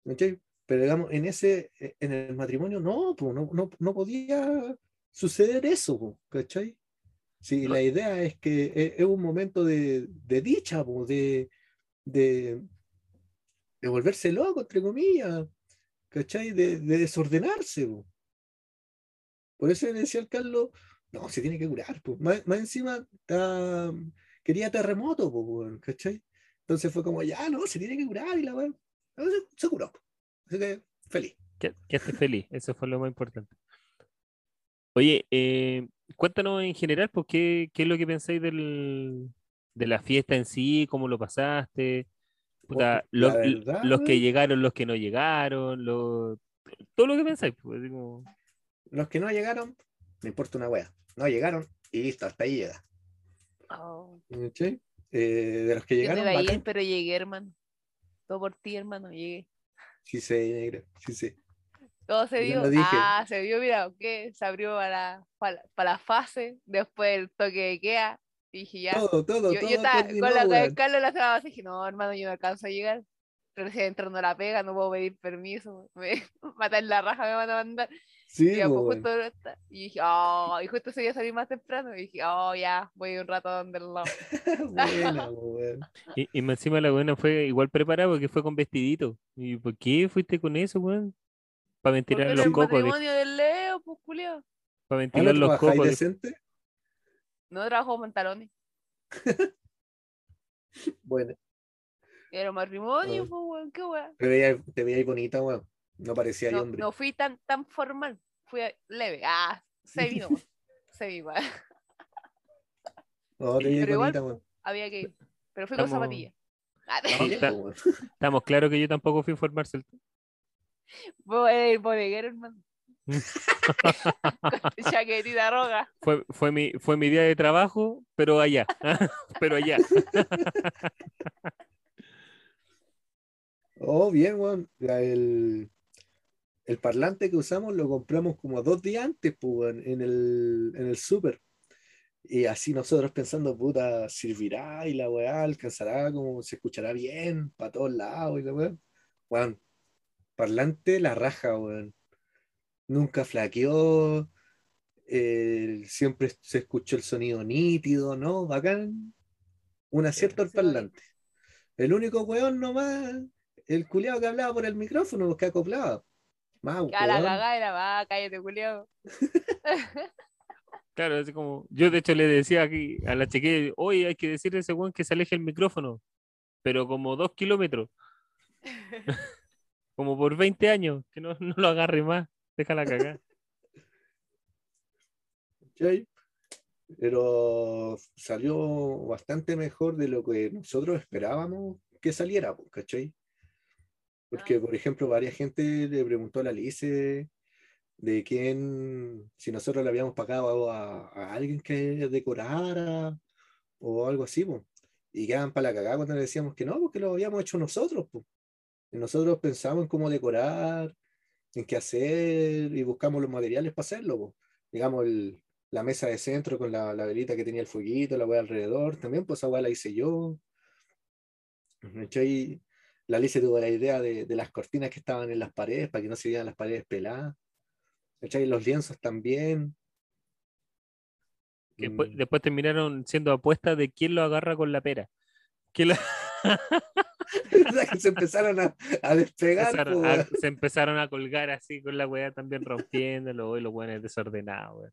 ¿Cachai? Pero digamos, en ese, eh, en el matrimonio, no, no, no, no podía suceder eso, ¿cachai? Sí, la idea es que e- es un momento de, de dicha, po, de, de, de volverse loco, entre comillas, ¿cachai? De, de desordenarse. po. Por eso le decía al Carlos, no, se tiene que curar. po. Más, más encima está- quería terremoto, po, ¿cachai? Entonces fue como, ya, no, se tiene que curar y la weón. No, Se, se curó. Así que feliz. Que, que estés feliz, eso fue lo más importante. Oye, eh, cuéntanos en general, pues, ¿qué, qué es lo que pensáis del, de la fiesta en sí? ¿Cómo lo pasaste? Puta, los, la verdad, los que llegaron, los que no llegaron, lo- todo lo que pensáis. Pues, como- Los que no llegaron, no importa una wea. No llegaron y listo, hasta ahí llega. Oh, ¿cachai? Eh, de los que yo no llegaron, ir, bacán. pero llegué, hermano. Todo por ti, hermano, llegué. Sí sé, negra, sí sé. Todo se dio. Ah, se dio, mira, ¿qué? Se abrió para, para, para la fase, después el toque de queda. Y dije, ya. Todo, todo, yo, todo. yo estaba con la con Carlos la semana pasada, dije, no, hermano, yo no alcanzo a llegar. Recién entrando a la pega, no puedo pedir permiso. [laughs] Me matan la raja, me van a mandar. Sí, Y, pues, po, justo y dije, oh, y justo ese día salí más temprano. Y dije, oh, ya, voy un rato donde el lado. Buena, weón. Y, encima la buena fue igual preparada porque fue con vestidito. ¿Y por qué fuiste con eso, weón? Para Porque ventilar los el cocos, dijo, matrimonio del Leo, pues, culiao. para ¿Ah, ventilar no los cocos. decente? No trabajo pantalones. [laughs] Bueno, Era matrimonio, Ah. pues, weón, qué weón. te veías, te veías bonita, weón. No parecía No, hombre. no fui tan, tan formal, fui leve. Ah, se [laughs] vino, se vino. No, te igual- bonita, weón. Había que ir. Pero fui con Estamos- zapatillas. Ah, weón. Estamos claros que yo tampoco fui a informarse. Eres el bodeguero, hermano. [laughs] con chaquetita roja. Fue, fue, mi, fue mi día de trabajo, pero allá. [laughs] pero allá. [laughs] Oh, bien, weón. El, el parlante que usamos lo compramos como dos días antes, pues, en el, en el súper. Y así nosotros pensando, puta, servirá y la weá alcanzará, como se escuchará bien para todos lados y la weá. Weón, parlante la raja, weón. Nunca flaqueó, eh, siempre se escuchó el sonido nítido, ¿no? Bacán. Un acierto al parlante. El único weón nomás, el culeado que hablaba por el micrófono, que acoplaba. Más Que a la cagada era, va, cállate, culiao. [laughs] Claro, así como. Yo de hecho le decía aquí a la chiquilla, oye, hay que decirle a ese weón que se aleje el micrófono. Pero como dos kilómetros. [laughs] como por 20 años, que no, [laughs] no lo agarre más. Déjala cagar. ¿cachai? Pero salió bastante mejor de lo que nosotros esperábamos que saliera, pues, ¿cachai? Porque, Ah. por ejemplo, varias gente le preguntó a la Alice de quién, si nosotros le habíamos pagado a, a alguien que decorara o algo así, po. y quedaban para la cagada cuando le decíamos que no, porque lo habíamos hecho nosotros. po. Y nosotros pensamos en cómo decorar, en qué hacer y buscamos los materiales para hacerlo. po. Digamos, el- la mesa de centro con la, la velita que tenía el fueguito, la weá alrededor, también pues esa weá la hice yo. ¿Cachai? La Alice tuvo la idea de, de las cortinas que estaban en las paredes para que no se vieran las paredes peladas. ¿Cachai? Los lienzos también. Que después, Mm. después terminaron siendo apuestas de quién lo agarra con la pera. ¿Quién lo- que [laughs] se empezaron a, a despegar. empezaron a- se empezaron a colgar así con la weá también rompiéndolo y los weones desordenados.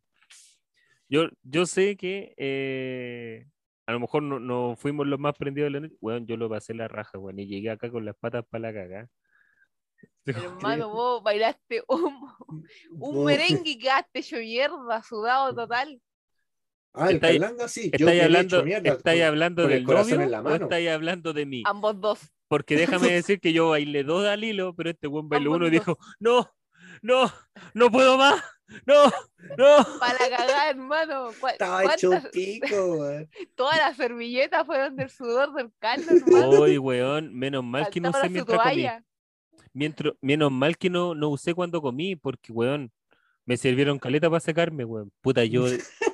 Yo, yo sé que eh, a lo mejor no, no fuimos los más prendidos de la noche. Weón, yo lo pasé la raja, weón, y llegué acá con las patas para la cagá. Hermano, vos bailaste un, [laughs] un Vos- merengue y quedaste hecho mierda, sudado total. Ah, el Estáis- sí. Yo ¿Estáis quedé hablando, hecho mierda estáis con- hablando con el del corazón novio en la o mano. estáis hablando de mí? Ambos dos. Porque déjame [laughs] decir que yo bailé dos al hilo, pero este buen bailó uno y dijo, no, no, no puedo más, no, no. Para cagar, hermano. ¿Cuá- Estaba hecho un [laughs] pico, weón. Todas las servilletas fueron del sudor del Carlos, hermano. Uy, weón, menos mal que no usé mientras comí. Mientras, menos mal que no, no usé cuando comí, porque, weón, me sirvieron caleta para secarme, weón. Puta, yo, [laughs]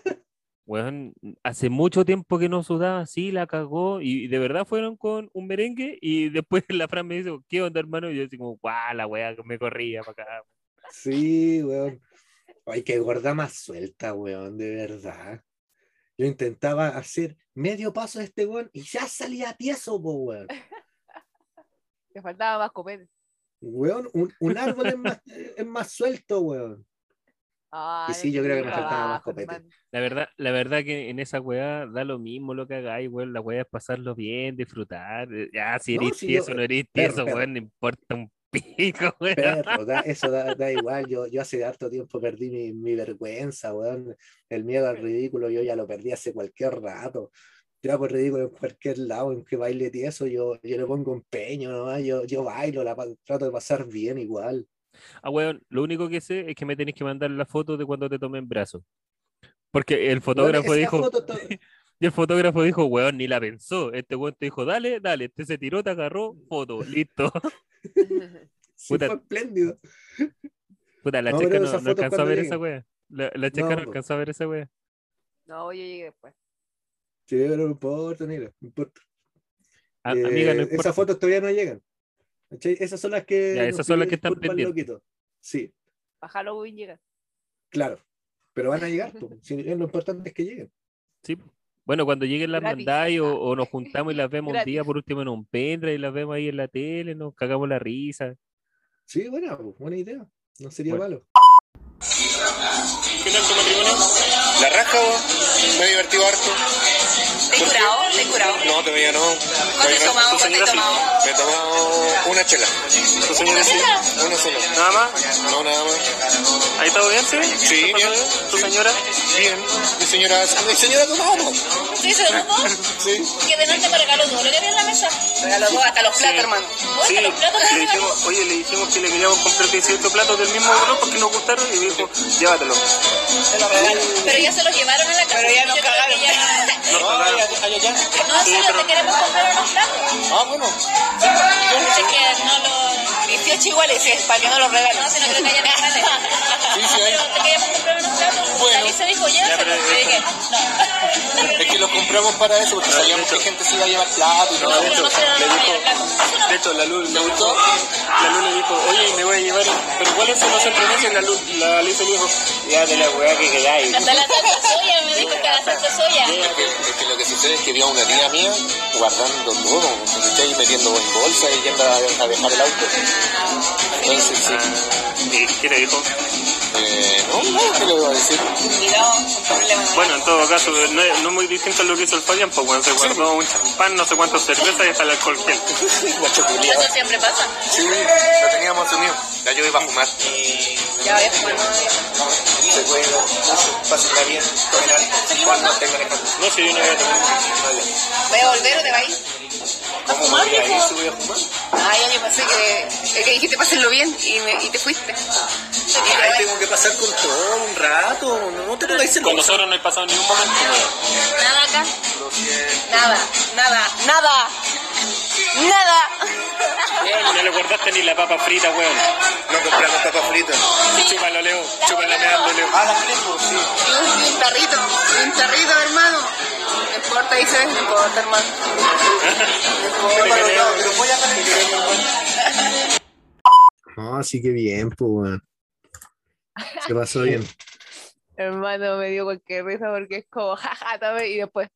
weón, hace mucho tiempo que no sudaba así, la cagó, y de verdad fueron con un merengue, y [laughs] después la Fran me dice, ¿qué onda, hermano? Y yo así como, guau, la weá que me corría para acá. Sí, weón. Ay, qué gorda más suelta, weón, de verdad. Yo intentaba hacer medio paso de este weón y ya salía tieso, po, weón. [laughs] Te faltaba más comer. Weón, un, un árbol es más, es más suelto, weón. Ah, Y sí, no yo creo que me faltaba más copete. La verdad, la verdad que en esa weá da lo mismo lo que hagáis, weón. La weá es pasarlo bien, disfrutar. eh, Ya, si No, eres si tieso yo- no eres perro, tieso, perro. weón, no importa un pico, [laughs] weón. Perro, da- eso da, da igual. Yo, yo hace harto tiempo perdí mi, mi vergüenza, weón. El miedo al ridículo, yo ya lo perdí hace cualquier rato. Yo hago el ridículo en cualquier lado, en que baile tieso, yo, yo le pongo empeño, nomás, yo, yo bailo, la, trato de pasar bien igual. Ah, weón, lo único que sé es que me tenéis que mandar la foto de cuando te tomé en brazo. Porque el fotógrafo Weón, dijo, [laughs] y el fotógrafo dijo, weón, ni la pensó. Este weón te dijo, dale, dale. Este se tiró, te agarró, foto, [laughs] listo. sí Puta. fue espléndido. Puta, la No, checa no, no alcanzó a ver esa wea. La, la checa No, no alcanzó a ver esa wea. No, yo llegué después. Sí, pero no importa, negra, no importa. A- Eh, amiga, no importa. Esas fotos todavía no llegan. ¿Cachai? Esas son las que. Ya, esas son las que están pendientes. Sí, Para Halloween llega. claro. Pero van a llegar. [laughs] Sí, lo importante es que lleguen. Sí. Bueno, cuando lleguen las mandáis o, o nos juntamos y las vemos un día por último en un pendrive y las vemos ahí en la tele, nos cagamos la risa. Sí, buena, buena idea. No sería Bueno. malo. ¿Qué tal tu matrimonio? La raja, weón. Me he divertido harto. ¿Te he curado? ¿Te he curado? No, todavía no. ¿Cuánto has tomado? Tu ¿Cuánto señora has sí. tomado? Me he tomado una chela. ¿Tu señora sí? Una sola. ¿Nada más? No, nada más. ¿Ahí todo bien, sí? Sí, bien. ¿Tu señora? Bien. Mi señora, mi señora tomado, ¿no? ¿Sí, se tomó? Sí. Que de noche me regaló todo lo que había en la mesa. Regaló todo, hasta los platos, hermano. Los platos le dijimos, oye, le dijimos que le queríamos comprar 18 platos del mismo color porque nos gustaron y dijo, llévatelo. Se los regaló. Pero ya se los llevaron a la casa. Pero ya nos cagaron. No, allá, No, sí, te queremos comprar unos platos. Ah, bueno. Es que no lo... 18 iguales, sí, para que no los regalen. No, si no creo que haya [laughs] regales. Sí, sí, hay. Pero te queríamos comprar unos platos. Bueno. La Lisa dijo, pero le dije, no. Es que los compramos para eso, porque sabíamos que gente se iba a llevar plato y todo no se Le van a dijo, platos. de hecho, la luz le gustó. La luz le dijo, oye, me voy a llevar, pero ¿cuál es no siempre meses? La luz, la Lisa le dijo, ya de la weá que quedáis. Hasta la salsa soya, me dijo que la salsa soya. Es que, es que lo que sucede es que vi a una tía mía guardando todo, ¿cachai? Metiendo en bolsa y yendo a, a dejar el auto. Entonces, sí. ¿Y qué le dijo? Eh, no, no. Bueno, en todo caso, no es, no es muy distinto a lo que hizo el Fabián, pues bueno, se guardó un champán, no sé cuántas cervezas y hasta el alcohol gel. [laughs] Eso siempre pasa. Sí, lo teníamos asumido. Ya yo iba a fumar. Ya voy a fumar. Se puede, pasarla bien, manejando. No sé, yo no voy a tomar. ¿Voy a volver o te va a fumar, voy a ir dijo? si voy a fumar? Ah, ya yo pensé que, que dijiste pásenlo bien y, me, y te fuiste. Ay, tengo que pasar con todo un rato. No, no te pongáis Con celoso. nosotros no hay pasado ni un momento. Nada acá. Lo siento. Nada, nada, nada. Nada. No le guardaste ni la papa frita, weón. No compramos papas fritas. Chúpalo, Leo. Chúpala, meando, Leo. Ah, las tengo, sí. Y un, tarrito, un tarrito, hermano. No importa, dice, no importa, hermano. [laughs] No importa. Pero voy a. No, así que bien, pues, weón. Se pasó bien. [laughs] Hermano, me dio cualquier risa porque es como, jaja, también, y después.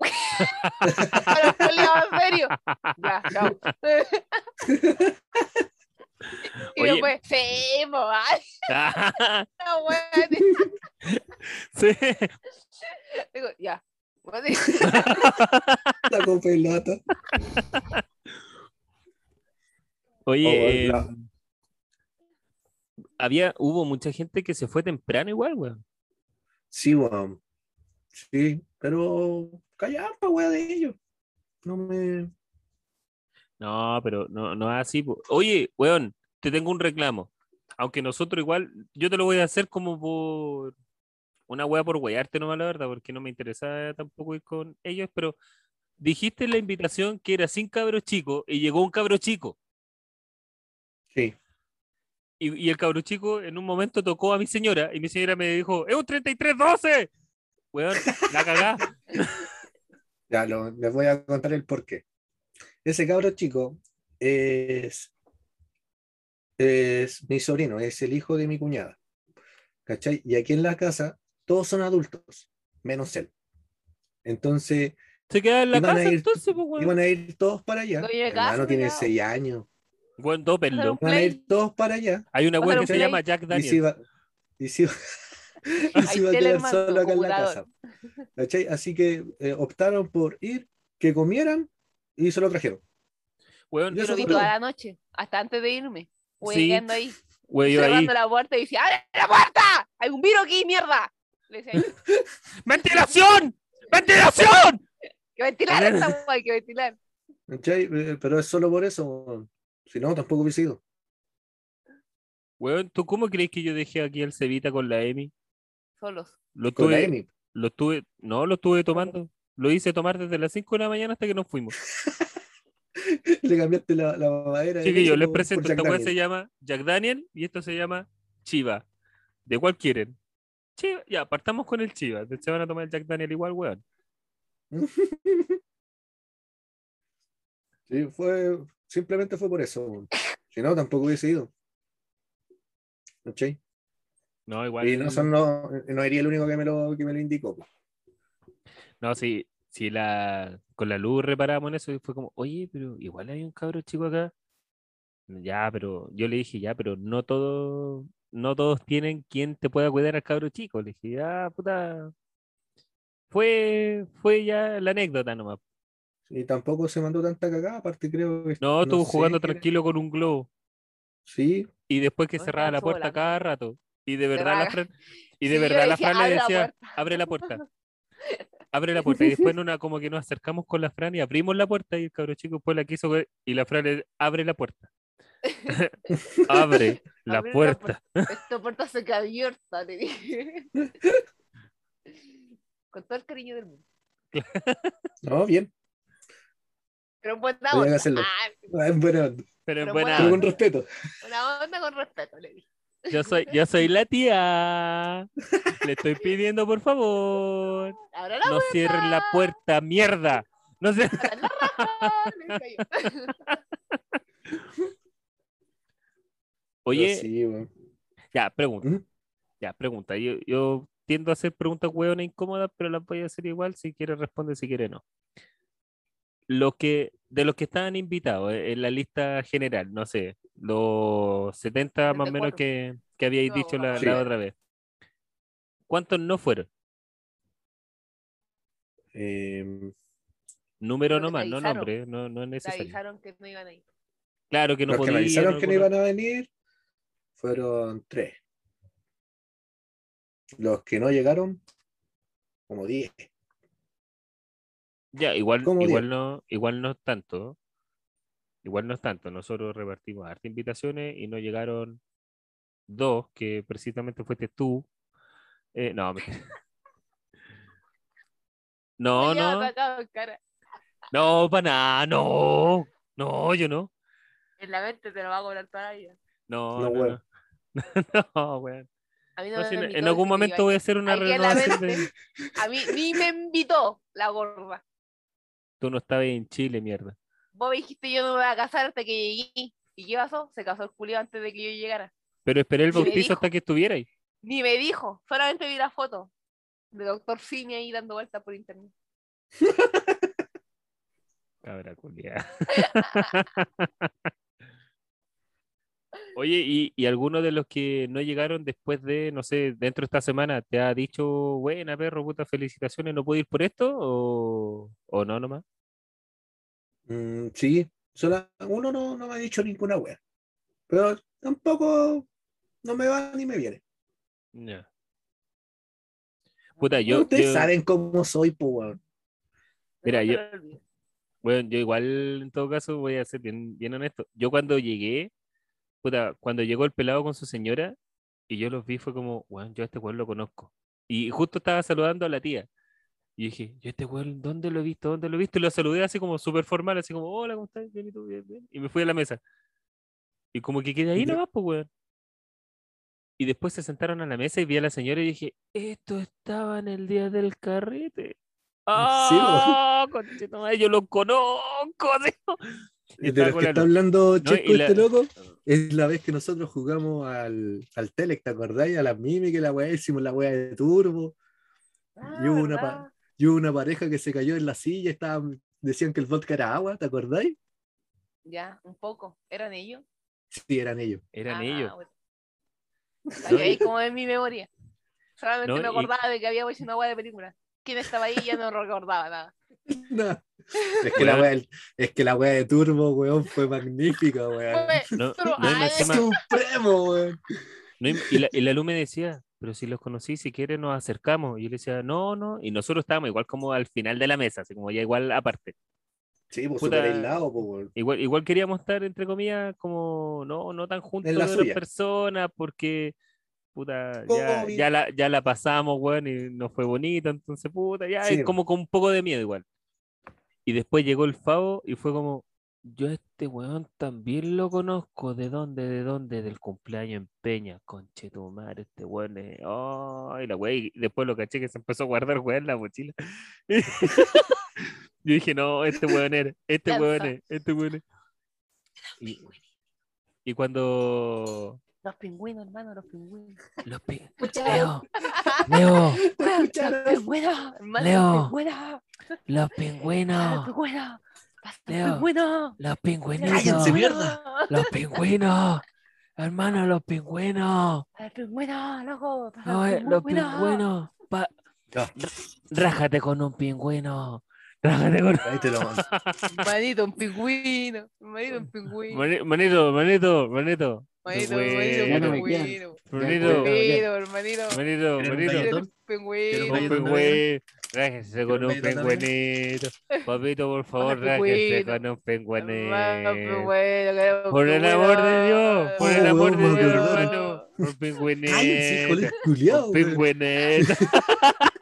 [laughs] Pero en serio. Ya, chao. [laughs] y Oye. después, sí, po, ay, no, weón. sí. Digo, ya. Bueno, La copelata. Oye, Oh, eh, había, hubo mucha gente que se fue temprano igual, weón. Sí, weón. Sí, pero callar pa' weá de ellos. No me. No, pero no, no es así. po. Oye, weón, te tengo un reclamo. Aunque nosotros igual, yo te lo voy a hacer como por una wea por weyarte nomás, la verdad, porque no me interesa tampoco ir con ellos, pero dijiste en la invitación que era sin cabros chicos y llegó un cabro chico. Sí. Y, y el cabro chico en un momento tocó a mi señora y mi señora me dijo, es un 3312. Weón, la cagá. [laughs] Ya, lo- les voy a contar el porqué. Ese cabro chico es, es mi sobrino, es el hijo de mi cuñada. ¿Cachai? Y aquí en la casa todos son adultos, menos él. Entonces, Se queda en la Iban a casa ir- entonces, pues, weón. iban a ir todos para allá. De Hermano casa, tiene cuidado. seis años. Weón, dópenlo. Van a ir todos para allá. Hay una Pásalo que se llama Jack Y iba, y se iba [laughs] a quedar solo acá en la casa. ¿Cachai? Así que eh, optaron por ir, que comieran y se lo trajeron. Weón, Yo lo vi toda la noche, hasta antes de irme. Sí. Hueveando ahí, [laughs] yo ahí. cerrando la puerta y decía, ¡abre la puerta! ¡Hay un virus aquí, mierda! Le decía [laughs] ¡Ventilación! ¡Ventilación! que ventilar esta hueá, hay que ventilar. ¿Cachai? Eh, Pero es solo por eso. Si no, tampoco hubiese ido. Weón, ¿tú cómo crees que yo dejé aquí al Cevita con la Emi? Solos. Lo Con la tuve, Emi. lo estuve, no, lo estuve tomando. Lo hice tomar desde las 5 de la mañana hasta que nos fuimos. [laughs] Le cambiaste la, la madera. Así que yo les presento, esta weá se llama Jack Daniel y esto se llama Chiva. ¿De cuál quieren? Chiva, ya, partamos con el Chiva. Se van a tomar el Jack Daniel igual, weón. [laughs] Sí, fue, simplemente fue por eso. Si no, tampoco hubiese ido. ¿Cachai? No, igual. Y no, son, no, no sería el único que me lo, que me lo indicó. No, sí, sí, la, con la luz reparamos en eso y fue como, oye, pero igual hay un cabro chico acá. Ya, pero yo le dije, ya, pero no todos, no todos tienen quien te pueda cuidar al cabro chico. Le dije, ya, puta. Fue, fue ya la anécdota nomás. Y tampoco se mandó tanta cagada, aparte creo que... No, estuvo jugando tranquilo con un globo. Sí, Y después que No, cerraba la puerta volando. cada rato. Y de verdad la. Fran, y de Sí, verdad la Fran le "Abre la decía, puerta". abre la puerta. [laughs] Abre la puerta. Y después una como que nos acercamos con la Fran y abrimos la puerta y el cabro chico después la quiso ver, y la Fran le abre la puerta. [laughs] abre la Abre la puerta. Esta puerta se queda abierta, le dije. [laughs] Con todo el cariño del mundo. no, bien. Pero en buena onda. hacerlo. Ah, Ah, Pero en Pero buena buena pero con onda. respeto. una onda con respeto, le dije. Yo soy, yo soy la tía. Le estoy pidiendo por favor. Abra la No cierren la puerta, mierda. No se... [laughs] Oye, sí, ya, pregunta. ¿Mm? Ya, pregunta. Yo, yo tiendo a hacer preguntas hueonas incómodas, pero las voy a hacer igual. Si quiere responde, si quiere no. Los que, de los que estaban invitados eh, en la lista general, no sé, los 70 más o menos 74. que, que habíais No, dicho la, Sí. la otra vez. ¿Cuántos no fueron? Eh, Número nomás, no nombre, no, no es necesario. avisaron que no iban a ir. Claro que no los que avisaron que no iban a venir fueron tres. Los que no llegaron, como diez. Ya, igual, ¿Cómo igual no, igual no es tanto. Igual no es tanto. Nosotros repartimos hartas invitaciones y no llegaron dos, que precisamente fuiste tú. Eh, no, [laughs] no, no, no, para nada, no, no, yo no. En la mente te lo va a cobrar toda la vida. No, No, no, weón. no. [laughs] No, weón. Si en, en algún momento voy a hacer una renovación de... A mí ni me invitó la gorda. Tú no estabas en Chile, mierda. Vos dijiste yo no me voy a casar hasta que llegué. ¿Y qué pasó? Se casó el culio antes de que yo llegara. Pero esperé el Ni bautizo hasta que estuviera ahí. Ni me dijo, solamente vi la foto de doctor Simi ahí dando vueltas por internet. [laughs] Cabra culiá. [laughs] [laughs] Oye, ¿y, y alguno de los que no llegaron después de, no sé, dentro de esta semana, te ha dicho, buena perro, puta, felicitaciones, ¿no puedo ir por esto? ¿O, o no nomás? Mm, sí, sola, uno no, no me ha dicho ninguna wea. Pero tampoco no me va ni me viene. Ya. Puta, yo, Ustedes yo- saben cómo soy, pues, weón. Mira, No yo-. Bueno, yo igual, en todo caso, voy a ser bien, bien honesto. Yo cuando llegué, puta, cuando llegó el pelado con su señora, y yo los vi, fue como, bueno, yo a este weón lo conozco. Y justo estaba saludando a la tía. Y dije, yo este weón, ¿dónde lo he visto? ¿Dónde lo he visto? Y lo saludé así como súper formal, así como, hola, ¿cómo estás? Bien, ¿y tú? Bien, bien. Y me fui a la mesa. Y como que quedé ahí nomás, pues, weón. Y después se sentaron a la mesa y vi a la señora y dije, esto estaba en el día del carrete. ¡Ah! conchetumare, yo lo conozco. [laughs] De los que la está hablando No, Checo la- este loco, es la vez que nosotros jugamos al, al Telec, ¿te acordáis? A las Mimi, que la weá hicimos la weá de turbo. Ah, y hubo una ¿verdad? Y hubo una pareja que se cayó en la silla, estaban, decían que el vodka era agua, ¿te acordáis? Ya, un poco. ¿Eran ellos? Sí, eran ellos. Eran Ah, ellos. bueno. No, ahí y- como en mi memoria. Solamente No, me y- acordaba de que había hecho una hueá de película. ¿Quién estaba ahí? Ya no recordaba nada. [laughs] No. Es, que la del- es que la weá de turbo, weón, fue magnífica, weón. No, no, encima- Supremo, weón. No, y, la, y la Lu me decía, pero si los conocí, si quieres nos acercamos. Y yo le decía, no, no. Y nosotros estábamos igual como al final de la mesa, así como ya igual aparte. Sí, pues Puta. aislado, pues, weón. Igual, igual queríamos estar, entre comillas, como no, no tan juntos las personas, porque puta, ya, ya, la, ya la pasamos, weón, y no fue bonito, entonces, puta, ya Sí. es como con un poco de miedo igual. Y después llegó el Favo y fue como, yo a este weón también lo conozco, ¿de dónde? ¿De dónde? Del cumpleaños en Peña, conche tu madre, este weón es, ay, la wey, y después lo caché que se empezó a guardar weón en la mochila. [laughs] Yo dije, no, este weón era, este weón es, este weón es. Y, y cuando Los pingüinos, hermano, los pingüinos. los pi- Escucha, Leo, Leo, Los pingüinos, hermano, Leo. los pingüinos. los Los pingüinos, pingüinos. Leo. Los pingüinos. Cállense, mierda. los pingüinos, hermano, los pingüinos, Los pingüinos, loco. no, eh, los pingüinos, pa- rájate con un pingüino, rájate con ahí te lo mando. Manito, un pingüino. Manito, un pingüino. Mani- manito, manito, manito, Manito, Bueno. manito, Ya un no me quedan. pingüino. manito, Pingüino, hermanito. manito, ¿Quieres un manito, galletón? Un pingüino. rájese [laughs] con un pingüinito, papito, por favor, rájese con un pingüinito. Por el amor de Dios, por el Oh, amor de me Dios, acordaron. hermano. Un pingüinito. Un pingüinito. [laughs]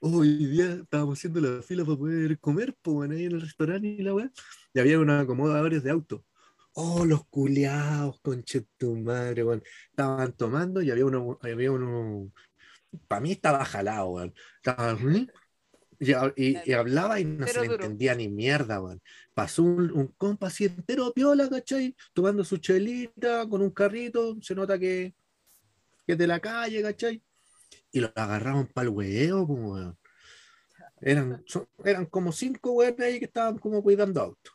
Hoy día estábamos haciendo la fila para poder comer, pues, bueno, ahí en el restaurante y la weá. Y había unos acomodadores de auto. Oh, los culiados, conche tu madre, weón. Estaban tomando y había uno, había uno. Para mí estaba jalado, weón. Estaba, ¿mm? y, ha- y- y hablaba y no se le duro. entendía ni mierda, weón. Pasó un, un compa así entero piola, ¿cachai? Tomando su chelita con un carrito, se nota que, que es de la calle, ¿cachai? Y lo agarraron para el huevo, weón. Eran, son- eran como cinco weones ahí que estaban como cuidando autos.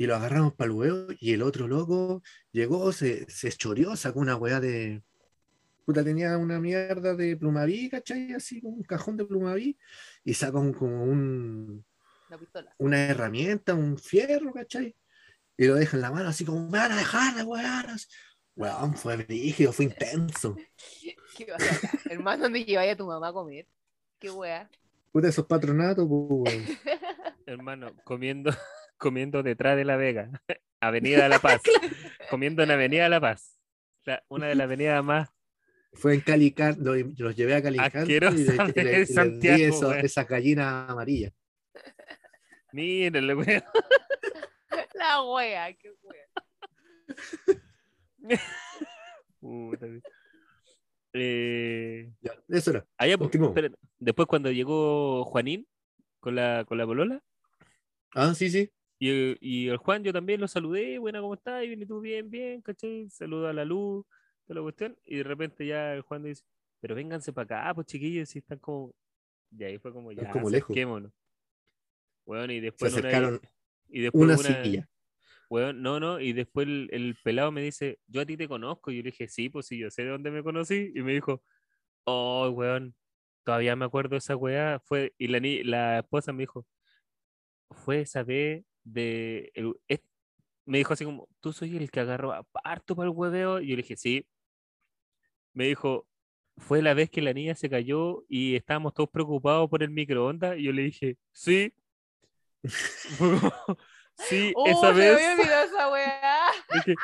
Y lo agarramos para el huevo y el otro loco llegó, se, se choreó, sacó una weá de... Puta, tenía una mierda de plumaví, ¿cachai? Así como un cajón de plumaví y sacó un- como un, La pistola. una herramienta, un fierro, ¿cachai? Y lo deja en la mano así como, me van a dejar de weonas. Weón, fue brígido, fue intenso. [laughs] ¿Qué vas a hablar? Hermano, ¿dónde lleváis a tu mamá a comer? Qué wea. Puta, esos patronatos, pues, weón. [laughs] Hermano, comiendo, comiendo detrás de La Vega, [laughs] Avenida de La [laughs] Paz, comiendo en Avenida de La Paz, la- una de las [laughs] avenidas más Fue en Calicar, lo- los llevé a Calicar y les di eso- esas gallinas amarillas. Mírenle, weón. La wea, qué wea. Puta. Eh, Ya, eso era. ah, ya, pues. Después cuando llegó Juanín con la, con la polola, Ah, sí, sí. Y, el- y el Juan yo también lo saludé, buena, ¿cómo estás? Y tú bien, bien, ¿cachai? Saluda a la luz, toda la cuestión, y de repente ya el Juan dice, pero vénganse para acá, pues chiquillos, si están como... Y ahí fue como, ya, como lejos. Bueno, y Se después una- acercaron y después una una-. Weón, no, no, y después el, el pelado me dice, yo a ti te conozco, y yo le dije, sí, pues sí, yo sé de dónde me conocí, y me dijo, oh, weón, todavía me acuerdo de esa weá, fue, y la, la esposa me dijo, fue esa vez de, el- es- me dijo así como, tú soy el que agarró a parto para el hueveo, y yo le dije, sí, me dijo, fue la vez que la niña se cayó y estábamos todos preocupados por el microondas, y yo le dije, sí, [laughs] sí, Oh, esa vez. esa. [laughs] Dije,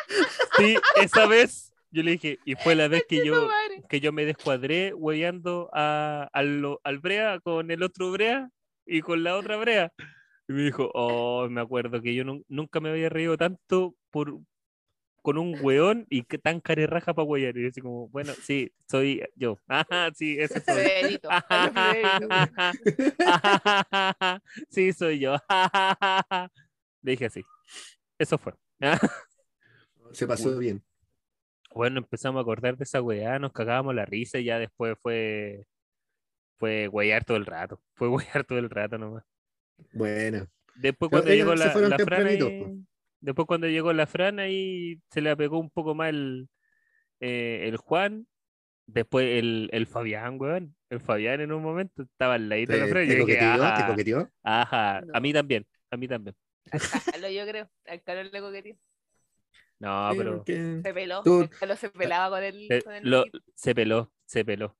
sí, esa vez. Yo le dije, y fue la vez que yo, que yo me descuadré hueveando a, lo- al Brea con el otro Brea y con la otra Brea. Y me dijo, oh, me acuerdo que yo nun- nunca me había reído tanto por, con un weón y que tan carerraja para huevear. Y yo así como, bueno, sí, soy yo. Ajá, [laughs] sí, ese soy. Frederico. [laughs] [laughs] sí, soy yo. Le dije así. Eso fue. Se pasó bien. Bueno, empezamos a acordar de esa weá, nos cagábamos la risa y ya después fue fue huear todo el rato. Fue huear todo el rato nomás. Bueno. Después cuando ellos llegó la, la Fran ahí- después cuando llegó la Fran ahí se le apegó un poco más el, eh, el Juan, después el, el Fabián, weón. El Fabián en un momento estaba al ladito de la ¿Te, Fran. te coqueteó? ¿Te ajá, coqueteó? ajá, a mí también, a mí también. Al Carlos, yo creo. Al Carlos le coqueteó. No, Sí, pero Se peló. Tú- El Carlos se pelaba con el. se, con el lo- loquito. se peló, se peló.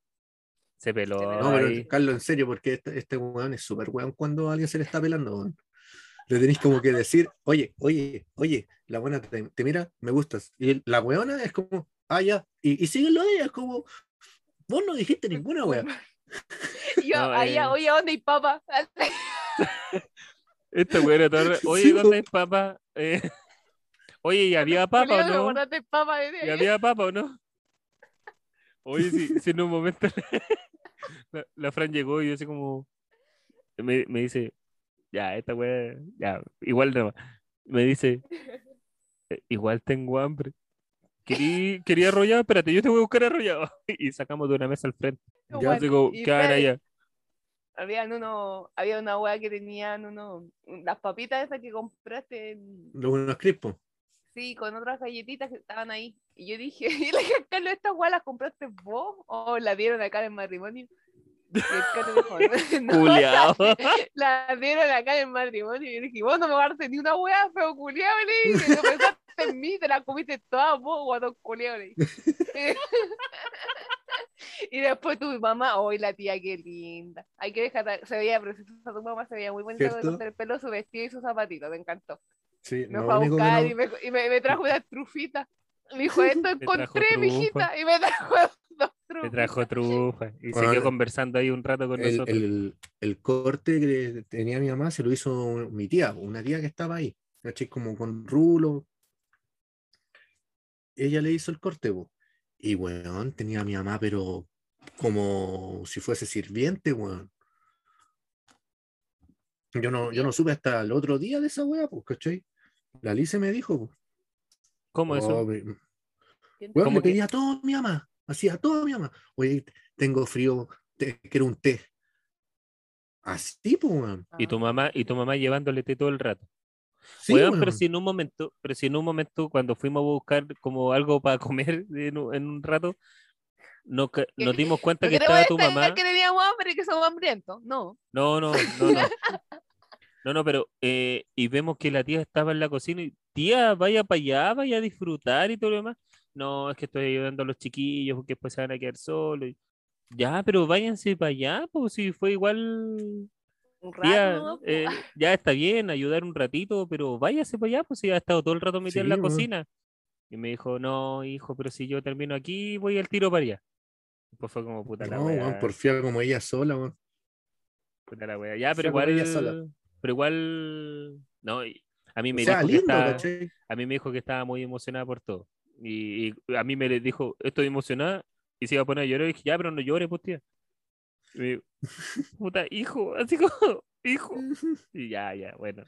Se peló. No, pero ahí. Carlos, en serio, porque este, este weón es súper weón cuando alguien se le está pelando, weón. Le tenéis como que decir, oye, oye, oye, la buena te, te mira, me gustas. Y la weona es como, ah, ya. Y, y siguen lo de ella, es como, vos no dijiste ninguna wea. Y [laughs] [laughs] yo, No, allá, eh. oye, ¿dónde hay papa? Esta güera torre. Oye, Sí, ¿dónde hay papa? Eh, [laughs] Oye, ¿y había papa o ¿me no? ¿Y había papa o no? Oye, si, si en un momento [laughs] la, la Fran llegó y yo así como me, me dice, ya, esta wea, ya, igual no. Me dice, "Eh, igual tengo hambre. Querí- quería arrollado, espérate, yo te voy a buscar arrollado. [laughs] Y sacamos de una mesa al frente. Ya, Bueno, y ¿qué espérate, allá? Habían uno, había una wea que tenían uno, las papitas esas que compraste en- Los unos crispos. Sí, con otras galletitas que estaban ahí. Y yo dije, [laughs] y le dije, Carlos, ¿estas weas las compraste vos o las dieron acá en el matrimonio? Y el [laughs] no, Culeado. las [laughs] dieron acá en el matrimonio. Y yo dije, vos no me guardaste ni una wea, feo culiado, le dije, no pensaste en mí, te la comiste todas vos, guatón culiado, le dije. Y después tu mamá, hoy la tía, qué linda. Hay que dejar, se veía preciosa tu mamá, se veía muy bonita ¿Cierto? con el pelo, su vestido y sus zapatitos, me encantó. Sí, Me fue a buscar no- y, me, y me, me trajo una trufita. [laughs] Me dijo, esto encontré, mijita. Y me trajo dos Me trufas. trajo trufa. Y Bueno, siguió conversando ahí un rato con el, nosotros. el- el corte que tenía mi mamá se lo hizo mi tía, una tía que estaba ahí, ¿cachai? Como con rulo. Ella le hizo el corte, po. y weón, tenía a mi mamá, pero como si fuese sirviente, weón. Yo no, yo no supe hasta el otro día de esa weá, pues, ¿cachai? La Alice me dijo. ¿Cómo eso? Oh, me- ¿Quién Weón, ¿Cómo le que? pedía todo a mi mamá, hacía todo a mi mamá. Oye, tengo frío, te, quiero un té. Así, pues, weón. Y tu mamá, y tu mamá llevándole té todo el rato. Sí, Weón, pero si en un momento, pero si en un momento cuando fuimos a buscar como algo para [laughs] comer en un, en un rato, no, ca- nos dimos cuenta No que estaba tu mamá. que teníamos hambre y que somos hambrientos. No. No, no, no, no. [laughs] No, no, pero eh, y vemos que la tía estaba en la cocina y tía, vaya para allá, vaya a disfrutar y todo lo demás. No, es que estoy ayudando a los chiquillos porque después se van a quedar solos. y- Ya, pero váyanse para allá, pues si fue igual. Un rato, ¿no? eh, [laughs] ya está bien, ayudar un ratito, pero váyase para allá, pues si ha estado todo el rato metido en la weón. cocina. Y me dijo, no, hijo, pero si yo termino aquí, voy al tiro para allá. Pues fue como puta la No, wea, weón, porfía como ella sola, weón. puta la wea. Ya, pero como ella igual, sola. Pero igual, no, a mí O me sea, dijo que estaba, ¿cachai? a mí me dijo que estaba muy emocionada por todo. Y, y a mí me le dijo, estoy emocionada, y se iba a poner a llorar, y dije, ya, pero no llores, pues tía. Y me dijo, [laughs] puta, hijo, así como, hijo. [laughs] Y ya, ya, bueno.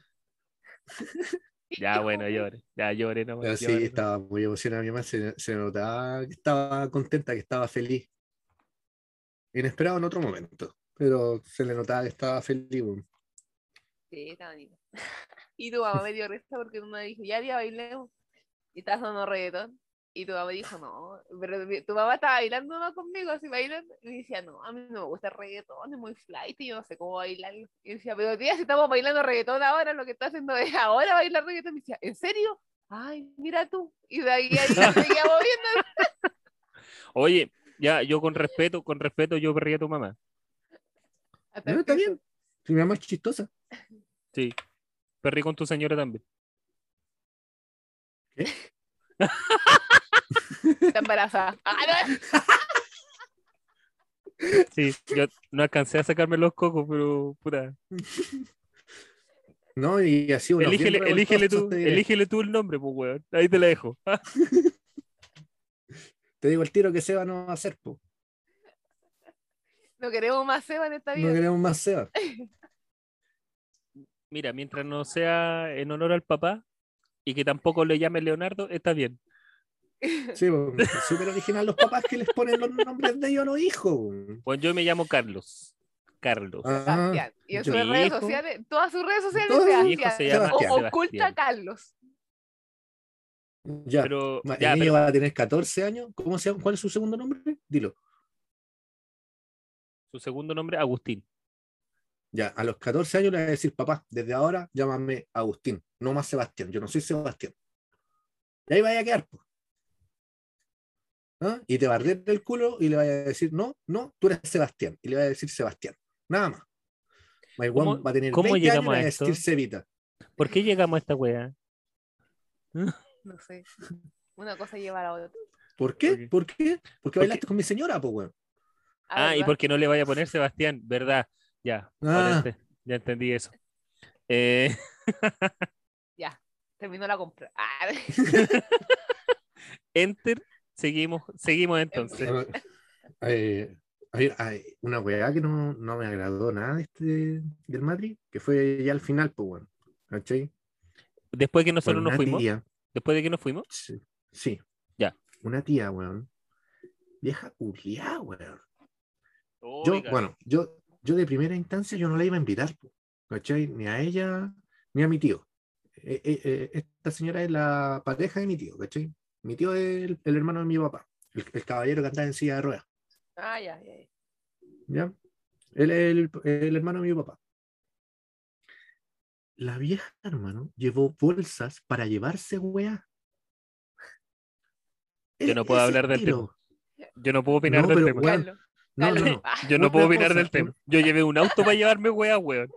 [laughs] Ya, bueno, llore. Ya llore nomás. Pero sí, llore, estaba muy emocionada mi mamá, se, se notaba que estaba contenta, que estaba feliz. Inesperado en otro momento, pero se le notaba que estaba feliz. weón. Sí, está bonito. Y tu mamá me dio risa porque tu mamá dijo, ya día bailemos. Y estaba sonando reggaetón. Y tu mamá dijo, no, pero tu mamá estaba bailando nomás conmigo, así bailando. Y decía, no, a mí no me gusta el reggaetón, es muy flight y yo no sé cómo bailarlo. Y decía, pero tía, si estamos bailando reggaetón ahora, lo que está haciendo es ahora bailar reggaetón. Y decía, ¿en serio? Ay, mira tú. Y de ahí, ahí se seguía moviendo. [laughs] Oye, ya, yo con respeto, con respeto, yo perría a tu mamá. Hasta No, está bien. Si mi mamá es chistosa. Sí. Perrí con tu señora también. [laughs] Está embarazada. No. [laughs] Sí, yo no alcancé a sacarme los cocos, pero puta. [laughs] No, y así bien Elígele, elígele, tú, te diré. elígele tú el nombre, pues, weón. Ahí te la dejo. Te digo el tiro que Seba no va a hacer, po. No queremos más Seba en esta No vida. queremos más Seba. Mira, mientras no sea en honor al papá y que tampoco le llame Leonardo, está bien. [laughs] Sí, súper original los papás que les ponen los nombres de ellos a los hijos. Pues yo me llamo Carlos. Carlos. Ah, Sebastián. Y en sus redes hijo- sociales, todas sus redes sociales, Sebastián. se llama Sebastián. Oculta. Carlos. ya. Pero, ya, el pero niño va a tener 14 años. ¿Cómo se llama? ¿Cuál es su segundo nombre? Dilo. su segundo nombre, Agustín. Ya, a los 14 años le voy a decir, papá, desde ahora llámame Agustín, no más Sebastián. Yo no soy Sebastián. Y ahí vaya a quedar. ¿Ah? Y te va a arder el culo y le vaya a decir, no, no, tú eres Sebastián. Y le vaya a decir Sebastián. Nada más. My ¿Cómo- va a tener cómo 20 años y llegamos le a esto? decir Cevita. ¿Por qué llegamos a esta weá? No sé. Una cosa lleva a la otra. ¿Por qué? ¿Por qué? Porque Porque- bailaste con mi señora, pues, weón. Ah, y ¿verdad? porque no le vaya a poner Sebastián, ¿verdad? Ya, Ah. ente- ya entendí eso. Eh, [laughs] Ya, terminó la compra. Ah, [laughs] enter, seguimos, seguimos entonces. Eh, hay, hay una weá que no, no me agradó nada de este, del Madrid, que fue ya al final, pues, weón. ¿Cachai? Después que nosotros nos fuimos, tía, después de que nos fuimos, Sí. sí. Ya. Una tía, weón. Vieja culiá, weón. Yo, bueno, yo, yo de primera instancia yo no la iba a invitar, ¿cachai? Ni a ella, ni a mi tío. Eh, eh, eh, esta señora es la pareja de mi tío, ¿cachai? Mi tío es el, el hermano de mi papá, el, el caballero que andaba en silla de ruedas, ah, ya, ya. ya. Él es el, el hermano de mi papá. La vieja, hermano, llevó bolsas para llevarse weá. Yo no puedo hablar del estilo. yo no puedo opinar No, del pero, tema. No, no, no. Ah, Yo no puedo opinar del tema. Yo llevé un auto para llevarme weá, weón.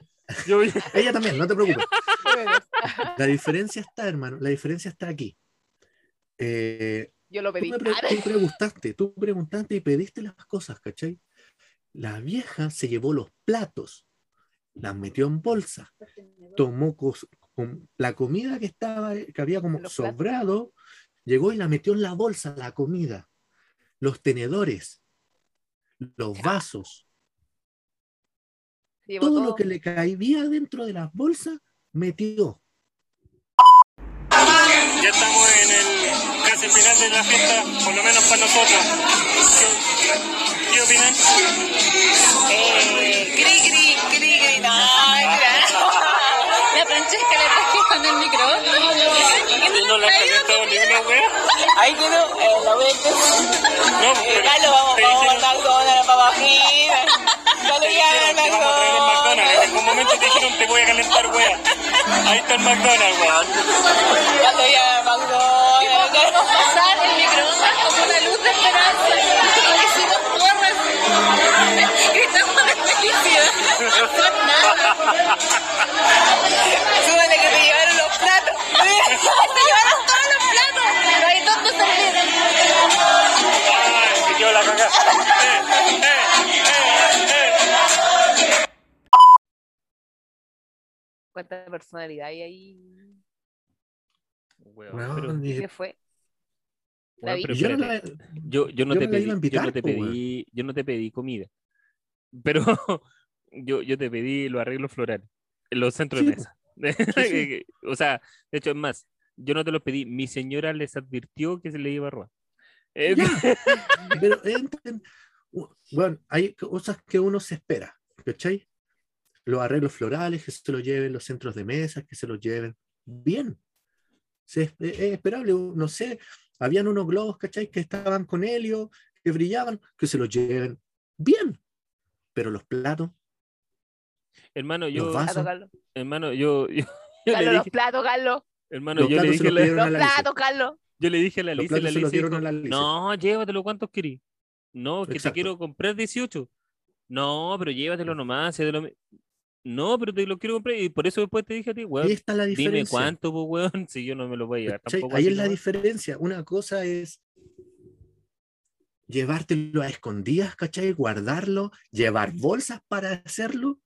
Yo, [laughs] Ella también, no te preocupes. La diferencia está, hermano, la diferencia está aquí. Eh, Yo lo tú, pedí. me pre- tú preguntaste, tú preguntaste y pediste las cosas, ¿cachai? La vieja se llevó los platos, las metió en bolsa, tomó la comida que estaba, que había como sobrado, llegó y la metió en la bolsa, la comida, los tenedores, los vasos, todo todo. lo que le caía dentro de las bolsas, metió. Ya estamos en el casi final de la fiesta, por lo menos para nosotros. ¿Qué, qué opinan? Eh, cri, cri, cri, cri, no. La Francesca le traje con el micrófono. ¿Y no le has calentado ni una wea? Ahí quedó, eh, la vuelta. No, pero Carlos, vamos, vamos a McDonald's, papá Gil. Solo te ya dijeron que vamos a traer el McDonald's. En algún momento te dijeron te voy a calentar wea. Ahí está el McDonald's, weón. Ya McDonald's. pasar el microondas como una luz de esperanza. Hicimos porras. Gritamos de felicidad. Súbele que te llevaron los platos. [laughs] Te llevaron todos los platos. No hay la. Eh, eh, eh, eh. ¿Cuánta personalidad hay ahí? Pero- y- ¿Qué fue? vi. pero yo, no la- Yo, yo no yo te pedí, yo no te pedí, yo no te pedí comida. Pero [laughs] yo, yo te pedí los arreglos florales los centros de Sí, mesa. [laughs] sí. o sea, de hecho, es más, yo no te los pedí. Mi señora les advirtió que se le iba a robar. [laughs] Eh, pero bueno, hay cosas que uno se espera, ¿cachai? Los arreglos florales, que se los lleven, los centros de mesa, que se los lleven. Bien. Es, es esperable, no sé, habían unos globos, ¿cachai? Que estaban con helio, que brillaban, que se los lleven. Bien. Pero los platos, hermano, Los yo, hermano, yo, yo, [laughs] yo le Carlos, los dije, platos, Carlos. hermano, los yo le platos dije, a los la- Los platos, Carlos. yo le dije a la Los Alicia, la platos se los Alicia dieron dijo, a la Alicia. no, llévatelo, ¿cuántos querís? No, que te Exacto. quiero comprar 18. No, pero llévatelo nomás. sé de lo No, pero te lo quiero comprar y por eso después te dije a ti, weón, Ahí está la dime diferencia. cuánto, pues, weón, [laughs] si yo no me lo voy a llevar tampoco. Ahí es la nomás. diferencia. Una cosa es llevártelo a escondidas, ¿cachai? Guardarlo, llevar bolsas para hacerlo.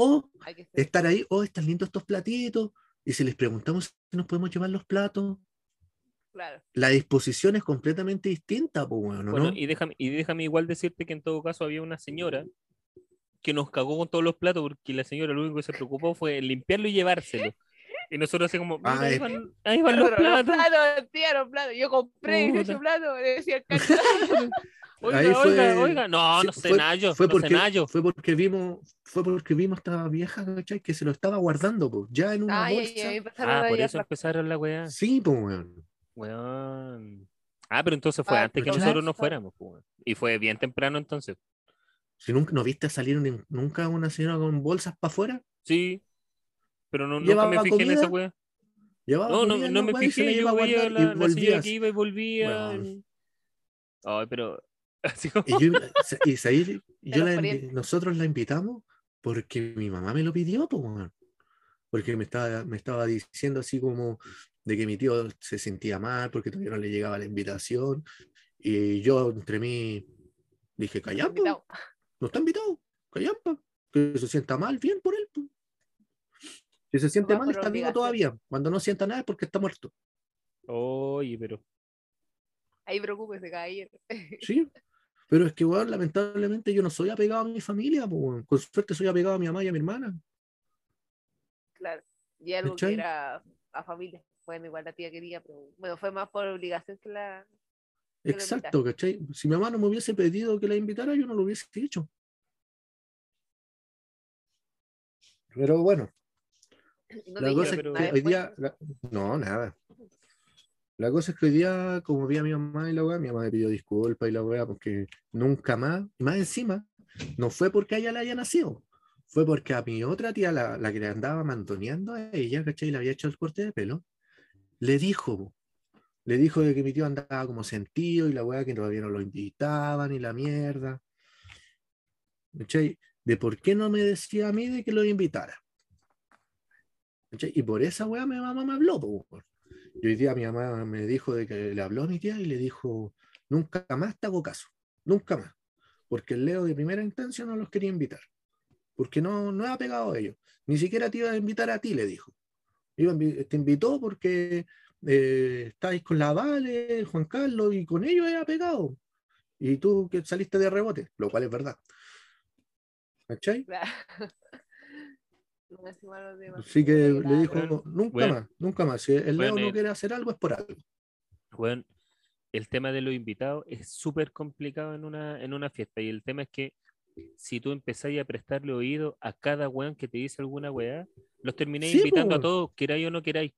O Hay que ser- estar ahí, oh, están lindos estos platitos. Y si les preguntamos si nos podemos llevar los platos, Claro. la disposición es completamente distinta, pues bueno, ¿no? Bueno, y déjame, y déjame igual decirte que en todo caso había una señora que nos cagó con todos los platos porque la señora lo único que se preocupó fue limpiarlo y llevárselo. Y nosotros así como, mira, Ah, ahí, van, [laughs] ahí van los Pero los platos. platos, tía, los platos. Yo compré 18 Puta. platos, le decía [laughs] el. Oiga, Ahí oiga, fue- oiga. No, Sí, no sé fue- nada yo, fue no porque, fue porque vimos, fue porque vimos a esta vieja, ¿cachai? Que se lo estaba guardando, pues, ya en una Ay, bolsa. ay, Ah, por eso empezaron la weá. Sí, pues, weón. Weón. Ah, pero entonces fue Ah, antes que nosotros nos fuéramos. pues, weón. Y fue bien temprano entonces. Si nunca no viste salir ni- nunca una señora con bolsas para afuera, Sí. Pero no, nunca me ¿Llevaba fijé en esa weá. llevaba No, no, comida no me fijé. Yo a veía la, la señora que iba y volvía. Ay, pero. Así como- Y, yo, y ahí [laughs] yo la nosotros la invitamos porque mi mamá me lo pidió, pues, porque me estaba, me estaba diciendo así como de que mi tío se sentía mal porque todavía no le llegaba la invitación. Y yo entre mí dije, callampa, no está invitado, callampa, que se sienta mal, bien por él. pues". Si se siente mal, está vivo todavía. Cuando no sienta nada es porque está muerto. Oye, pero. Ahí preocúpese, caballero. Sí. [laughs] Pero es que, weón, lamentablemente yo no soy apegado a mi familia, pues, weón. con suerte soy apegado a mi mamá y a mi hermana. Claro. Y algo ¿Cachai? que era a familia. Bueno, igual la tía quería, pero bueno, fue más por obligación que la. que Exacto, ¿cachai? Si mi mamá no me hubiese pedido que la invitara, yo no lo hubiese hecho. Pero bueno, [clears throat] no la cosa es dijeron que nada hoy día. la- No, nada. La cosa es que hoy día, como vi a mi mamá y la weá, mi mamá me pidió disculpas y la weá, porque nunca más, y más encima, no fue porque ella le haya nacido, fue porque a mi otra tía, la, la que le andaba mantoneando a ella, ¿cachai? Le había hecho el corte de pelo, le dijo, le dijo de que mi tío andaba como sentido y la weá que todavía no lo invitaban y la mierda. ¿Cachai? De por qué no me decía a mí de que lo invitara. ¿Cachai? Y por esa weá mi mamá me habló. Y hoy día mi mamá me dijo de que le habló a mi tía y le dijo, nunca más te hago caso, nunca más. Porque el Leo de primera instancia no los quería invitar. Porque no, no ha pegado a ellos. Ni siquiera te iba a invitar a ti, le dijo. Iba te invitó porque eh, estáis con la Vale, Juan Carlos, y con ellos ha pegado. Y tú que saliste de rebote, lo cual es verdad. [laughs] ¿Cachai? Claro. No, encima los demás. Así que le dijo, Bueno, nunca bueno. más, nunca más. Si el Leo Bueno, no eh, quiere hacer algo, es por algo. Weón, el tema de los invitados es súper complicado en una, en una fiesta. Y el tema es que si tú empezáis a prestarle oído a cada weón que te dice alguna weá, los termináis Sí, invitando a todos, queráis o no queráis.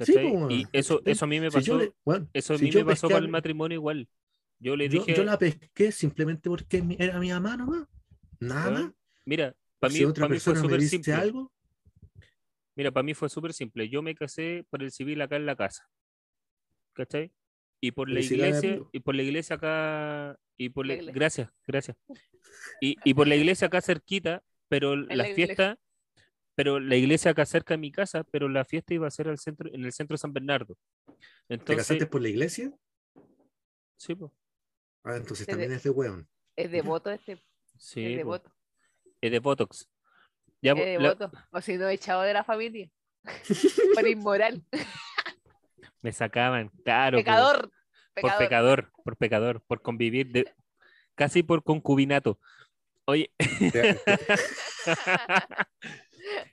Sí, y eso, eso a mí me Si pasó, yo le- bueno, eso a si mí yo me pasó pesqué a con el matrimonio igual. Yo le yo, dije, yo la pesqué simplemente porque era mi mamá nomás. Nada más. mira, para mí, si otra pa' mí fue persona me súper dice simple. algo, Mira, para mí fue súper simple. Yo me casé por el civil acá en la casa. ¿Cachai? Y por la iglesia, y por la iglesia acá, y por la, La iglesia. gracias, gracias. Y, y por la [laughs] iglesia acá cerquita, pero la la iglesia. fiesta, pero la iglesia acá cerca de mi casa, pero la fiesta iba a ser al centro, en el centro de San Bernardo. ¿Te Entonces, casaste por la iglesia? sí, po, Ah, entonces también de- es de weón. Es devoto este. sí, es po, devoto. Es de Botox. Ya, Es la- devoto. O si no, echado de la familia. [laughs] Por inmoral. me sacaban, claro, po, Pecador. por Pecador. pecador, por pecador, por convivir, de, casi por concubinato. Oye, [laughs]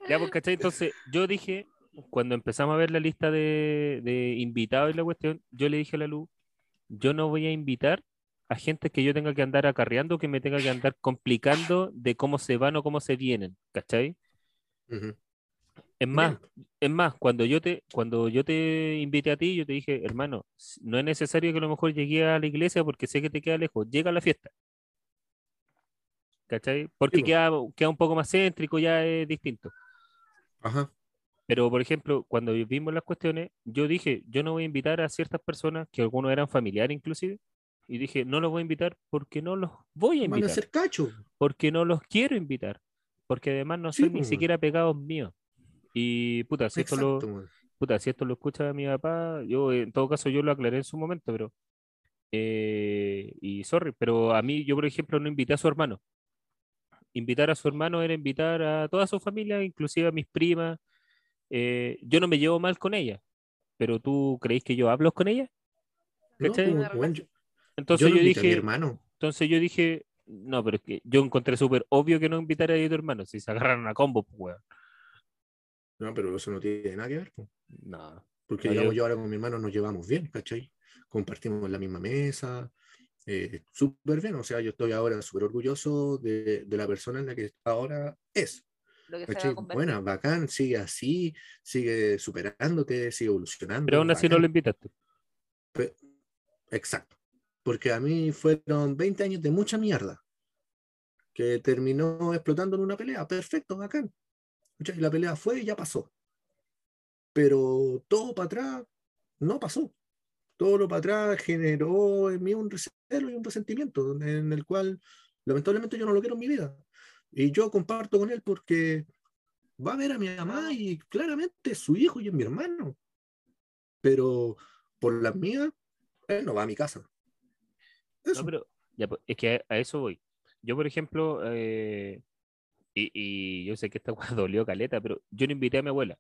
Ya, pues, ¿cachai? Entonces, yo dije, cuando empezamos a ver la lista de, de invitados y la cuestión, yo le dije a la luz, yo no voy a invitar a gente que yo tenga que andar acarreando, que me tenga que andar complicando de cómo se van o cómo se vienen, ¿cachai? Ujú. Es más, es más, cuando yo te, cuando yo te invité a ti, yo te dije, hermano, no es necesario que a lo mejor llegue a la iglesia porque sé que te queda lejos, llega a la fiesta. ¿Cachai? Porque po. queda, queda un poco más céntrico, ya es distinto. Ajá. Pero, por ejemplo, cuando vimos las cuestiones, yo dije, yo no voy a invitar a ciertas personas, que algunos eran familiares inclusive, y dije, no los voy a invitar porque no los voy a Van a invitar, ser cacho. porque no los quiero invitar, porque además no Sí, son ni siquiera pegados míos. Y puta, si esto lo, puta, si esto lo escucha mi papá, yo en todo caso yo lo aclaré en su momento, pero eh, y sorry, pero a mí yo por ejemplo no invité a su hermano. Invitar a su hermano era invitar a toda su familia, inclusive a mis primas. Eh, yo no me llevo mal con ella, pero tú creéis que yo hablo con ella? No, como, weón, yo, Entonces yo yo, a mi dije, hermano. entonces yo dije, no, pero es que yo encontré súper obvio que no invitara a tu hermano, si se agarraron a combo, pues weón. No, pero eso no tiene nada que ver. po. No. Porque No, digamos, yo- yo ahora con mi hermano nos llevamos bien, ¿cachai? Compartimos la misma mesa, eh, súper bien. O sea, yo estoy ahora súper orgulloso de, de la persona en la que ahora es. Lo que. Buena, bacán, sigue así, sigue superándote, sigue evolucionando. Pero aún así no lo invitaste. Pe- Exacto. Porque a mí fueron 20 años de mucha mierda. Que terminó explotando en una pelea. Perfecto, bacán. ¿Cachai? La pelea fue y ya pasó. Pero todo para atrás no pasó. Todo lo para atrás generó en mí un recelo y un resentimiento en el cual lamentablemente yo no lo quiero en mi vida. Y yo comparto con él porque va a ver a mi mamá y claramente es su hijo y es mi hermano. Pero por las mías, él no va a mi casa. Eso. No, pero ya, pues, es que a, a eso voy. Yo, por ejemplo, eh, y, y yo sé que esta weá [laughs] dolió caleta, pero yo no invité a mi abuela.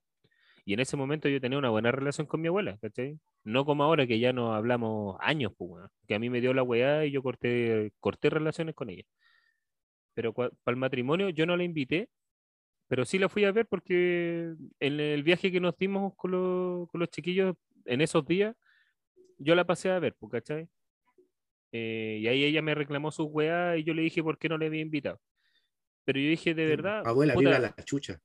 Y en ese momento yo tenía una buena relación con mi abuela, ¿cachai? No como ahora que ya no hablamos años, pues, que a mí me dio la weá y yo corté, corté relaciones con ella. Pero para el matrimonio yo no la invité, pero sí la fui a ver porque en el viaje que nos dimos con, los- con los chiquillos en esos días, yo la pasé a ver, pues, ¿cachai? Eh, y ahí ella me reclamó sus weá y yo le dije por qué no le había invitado. Pero yo dije, de verdad, Abuela, puta, viva la chucha.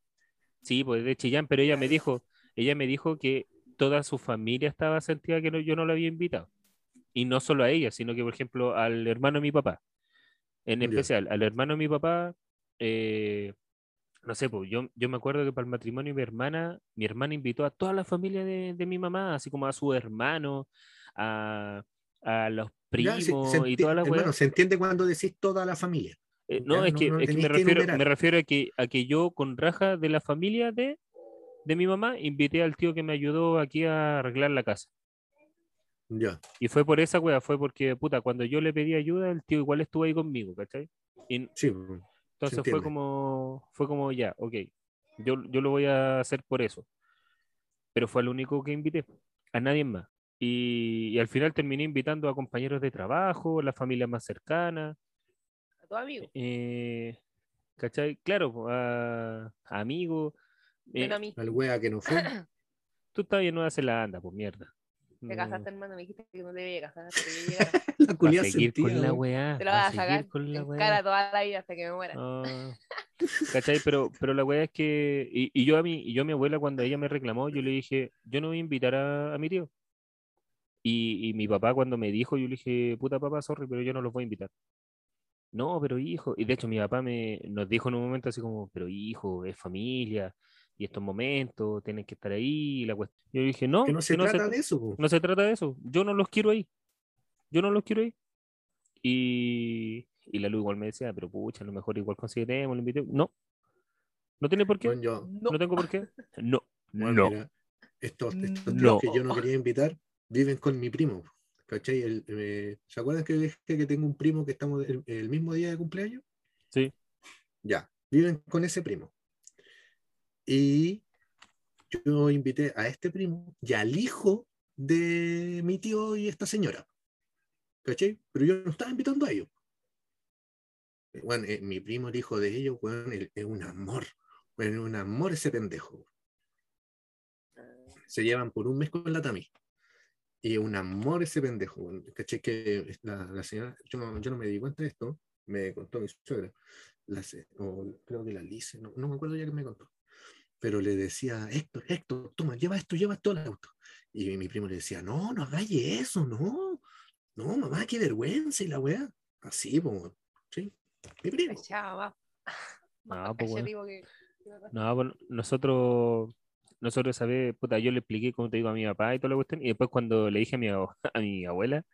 sí, pues de Chillán, pero ella me dijo, ella me dijo que toda su familia estaba sentida que no- yo no la había invitado. Y no solo a ella, sino que, por ejemplo, al hermano de mi papá. En especial, al hermano de mi papá, eh, no sé, pues yo, yo me acuerdo que para el matrimonio de mi hermana, mi hermana invitó a toda la familia de, de mi mamá, así como a su hermano, a, a los primos se y enti- toda la weá. hermano, se entiende cuando decís toda la familia. Eh, no, Ya, es que, no es que me refiero, me refiero a que, a que yo con raja de la familia de, de mi mamá invité al tío que me ayudó aquí a arreglar la casa. Ya. Y fue por esa wea, fue porque, puta, cuando yo le pedí ayuda, el tío igual estuvo ahí conmigo, ¿cachai? Y Sí, entonces fue como, fue como ya, ok, yo, yo lo voy a hacer por eso. Pero fue el único que invité, a nadie más. Y, y al final terminé invitando a compañeros de trabajo, la familia más cercana, A tu amigo. eh, ¿cachai? Claro, a, a amigos. eh, a al wea que no fue. [coughs] tú estás en Nueva Zelanda, pues mierda. Te No, casaste, hermano. Me dijiste que no te debía casar hasta que [laughs] yo llegara. la a culia seguir con sentía, la weá. Te lo va vas a a sacar con la weá. cara toda la vida hasta que me muera. Ah, [laughs] ¿Cachai? Pero, pero la weá es que. Y, y yo a mi, y yo a mi abuela, cuando ella me reclamó, yo le dije, yo no voy a invitar a, a mi tío. Y, y mi papá, cuando me dijo, yo le dije, puta papá, sorry, pero yo no los voy a invitar. No, pero hijo. Y de hecho, mi papá me, nos dijo en un momento así como, pero hijo, es familia. Y estos momentos tienen que estar ahí. y La cuest-". Yo le dije, no, Que no se que trata de eso. po. no se trata de eso. Yo no los quiero ahí. yo no los quiero ir. Y, y la luz igual me decía, pero pucha, a lo mejor igual consideremos, lo invité. No, no tiene por qué. Bueno, yo, No, No. tengo por qué. [laughs] No, bueno, no. mira, estos, estos No. que yo no quería invitar viven con mi primo. ¿Cachai? El- eh, ¿Se acuerdan que dije que tengo un primo que estamos el, el mismo día de cumpleaños? Sí. Ya, viven con ese primo. Y yo invité a este primo y al hijo de mi tío y esta señora. ¿Cachai? Pero yo no estaba invitando a ellos. Eh, Bueno, eh, mi primo, el hijo de ellos, bueno, es un amor. Bueno, un amor ese pendejo. Se llevan por un mes con la Tami. Y un amor ese pendejo. weón. ¿Cachai? Que la, la señora, yo no, yo no me di cuenta de esto, me contó mi suegra. La, o creo que la Lice, no, no me acuerdo ya que me contó. Pero le decía, Héctor, Héctor, toma, lleva esto, lleva esto al auto. Y mi primo le decía, no, no hagáis eso, no. No, mamá, qué vergüenza y la weá. Así, pues, sí. Mi primo. Cachaba, va. No, [laughs] pues, que- pasa. No, bueno, nosotros, nosotros vez, puta, yo le expliqué, como te digo, a mi papá y toda la cuestión, y después cuando le dije a mi, [laughs] a mi abuela,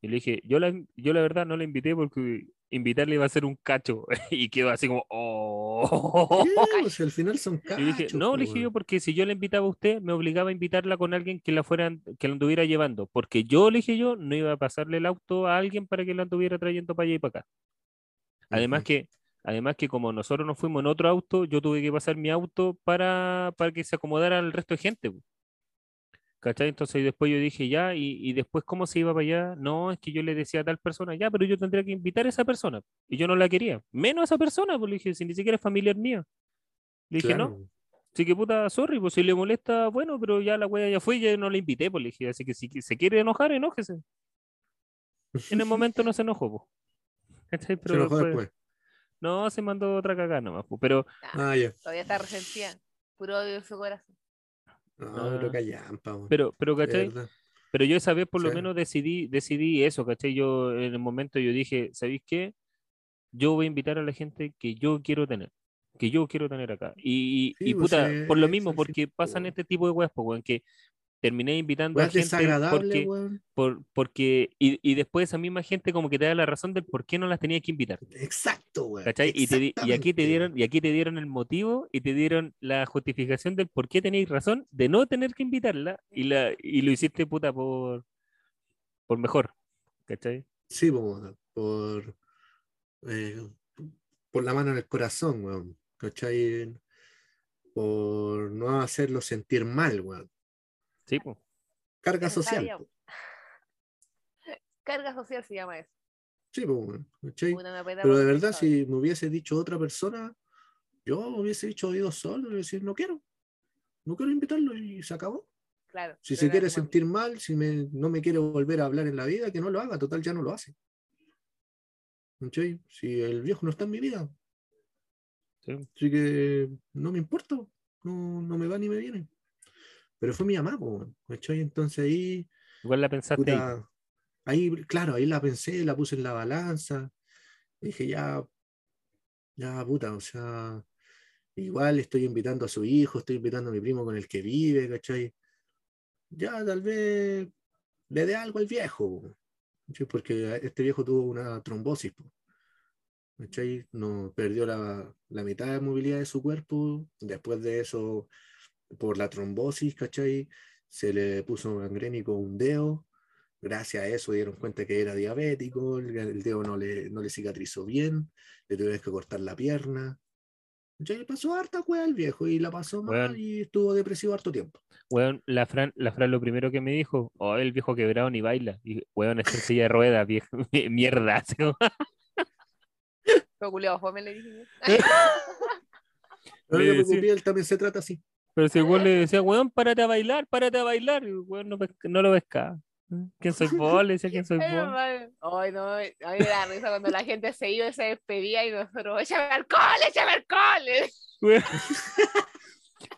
y le dije, yo la, yo la verdad no la invité porque invitarle iba a ser un cacho, [laughs] y quedó así como, oh. Sí, pues, [laughs] al final son Y dije, cachos, no, le dije yo, porque si yo le invitaba a usted, me obligaba a invitarla con alguien que la fueran, que la anduviera llevando, porque yo, le dije yo, no iba a pasarle el auto a alguien para que la anduviera trayendo para allá y para acá. Además que, además que como nosotros nos fuimos en otro auto, yo tuve que pasar mi auto para, para que se acomodara al resto de gente. ¿Cachai? Entonces después yo dije, ya, y, y después cómo se iba para allá, no, es que yo le decía a tal persona, ya, pero yo tendría que invitar a esa persona. Y yo no la quería, menos a esa persona, pues le dije, si ni siquiera es familiar mía. Le dije, no. Así que puta, sorry, pues si le molesta, bueno, pero ya la wea ya fue, ya no la invité, pues le dije, así que si se quiere enojar, enójese. En el momento no se enojó, pues. [laughs] Se enojó después- después. No, se mandó otra cagada nomás. Pero Ah, ya. Todavía está resentida. Puro odio en su corazón. No, Ah. pero callampa, weón. Pero, pero, ¿cachai? Pero yo esa vez por lo Sí. menos decidí, decidí eso, ¿cachai? Yo en el momento yo dije, ¿sabéis qué? Yo voy a invitar a la gente que yo quiero tener, que yo quiero tener acá. Y, y- Sí, y pues, puta, por lo mismo, porque pasan este tipo de weas, pues, weón, que terminé invitando a Weas gente desagradables, porque, weón. por, porque, y, y después esa misma gente como que te da la razón del por qué no las tenías que invitar. Exacto, weón. Y, te y aquí te dieron, y aquí te dieron el motivo y te dieron la justificación del por qué tenéis razón de no tener que invitarla y la, y lo hiciste puta por, por mejor. ¿Cachai? Sí, po, por, eh, por la mano en el corazón, weón. ¿Cachai? Por no hacerlo sentir mal, weón. Sí, pues. Carga social. [laughs] Carga social se llama eso. Sí, me apeta Pero de verdad, si me hubiese dicho otra persona, yo hubiese dicho oído solo y decir, no quiero. No quiero invitarlo y se acabó. Claro. Si se quiere sentir mal, si me- no me quiere volver a hablar en la vida, que no lo haga, total ya no lo hace. ¿Cachai? Si el viejo no está en mi vida, Sí. así que no me importa, no, no me va ni me viene. Pero fue mi mamá, po, ¿cachai? Entonces ahí, Igual la pensaste ahí. puta, ahí, claro, ahí la pensé, la puse en la balanza, dije ya, ya puta, o sea, igual estoy invitando a su hijo, estoy invitando a mi primo con el que vive, ¿cachai? Ya tal vez le dé algo al viejo, ¿cachai? porque este viejo tuvo una trombosis, ¿cachai? No, perdió la, la mitad de movilidad de su cuerpo, después de eso, por la trombosis, ¿cachai? Se le puso gangrénico un dedo, gracias a eso dieron cuenta que era diabético, el, el dedo no le, no le cicatrizó bien, le tuvieron que cortar la pierna. Ya le pasó harta wea al viejo y la pasó mal y estuvo depresivo harto tiempo. Weón, la Fran, la Fran lo primero que me dijo, oh, el viejo quebrado ni baila. Y weón, es silla de ruedas, viejo. [laughs] Mierda. Pero culiao, fome le dije. [laughs] No decía- preocupes, él también se trata así. Pero si el weón le decía, weón, párate a bailar, párate a bailar. Y el weón no, pesca- no lo pescaba. ¿Quién soy vos? Le decía, ¿quién soy [laughs] vos? Ay, no, a mí me da risa cuando la gente se iba y se despedía y nosotros, échame alcohol, échame alcohol. Weón. [laughs]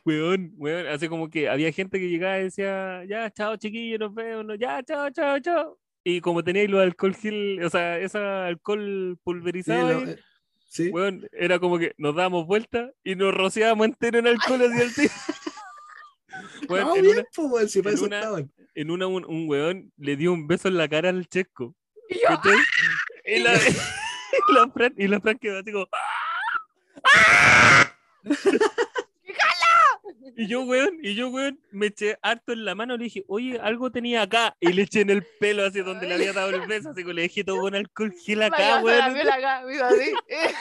Weón, weón, así como que había gente que llegaba y decía, ya, chao chiquillos, nos vemos, no, ya, chao, chao, chao. Y como teníais los alcohol gel, o sea, ese alcohol Sí, pulverizado, no, ahí, eh, sí. weón, era como que nos dábamos vuelta y nos rociábamos entero en alcohol el tiro. [laughs] Weón, No, en, bien, una, weón, si para en eso una- estaban. en una un, un weón le dio un beso en la cara al Chesco. Y. Y la, [laughs] y la Fran, y la Fran quedó así como. [laughs] Y yo, weón, y yo, weón, me eché harto en la mano, le dije, oye, algo tenía acá, y le eché en el pelo hacia donde le había dado el beso, así que le dejé todo con alcohol [laughs] gel acá, la weón. piel acá, hizo así. [laughs]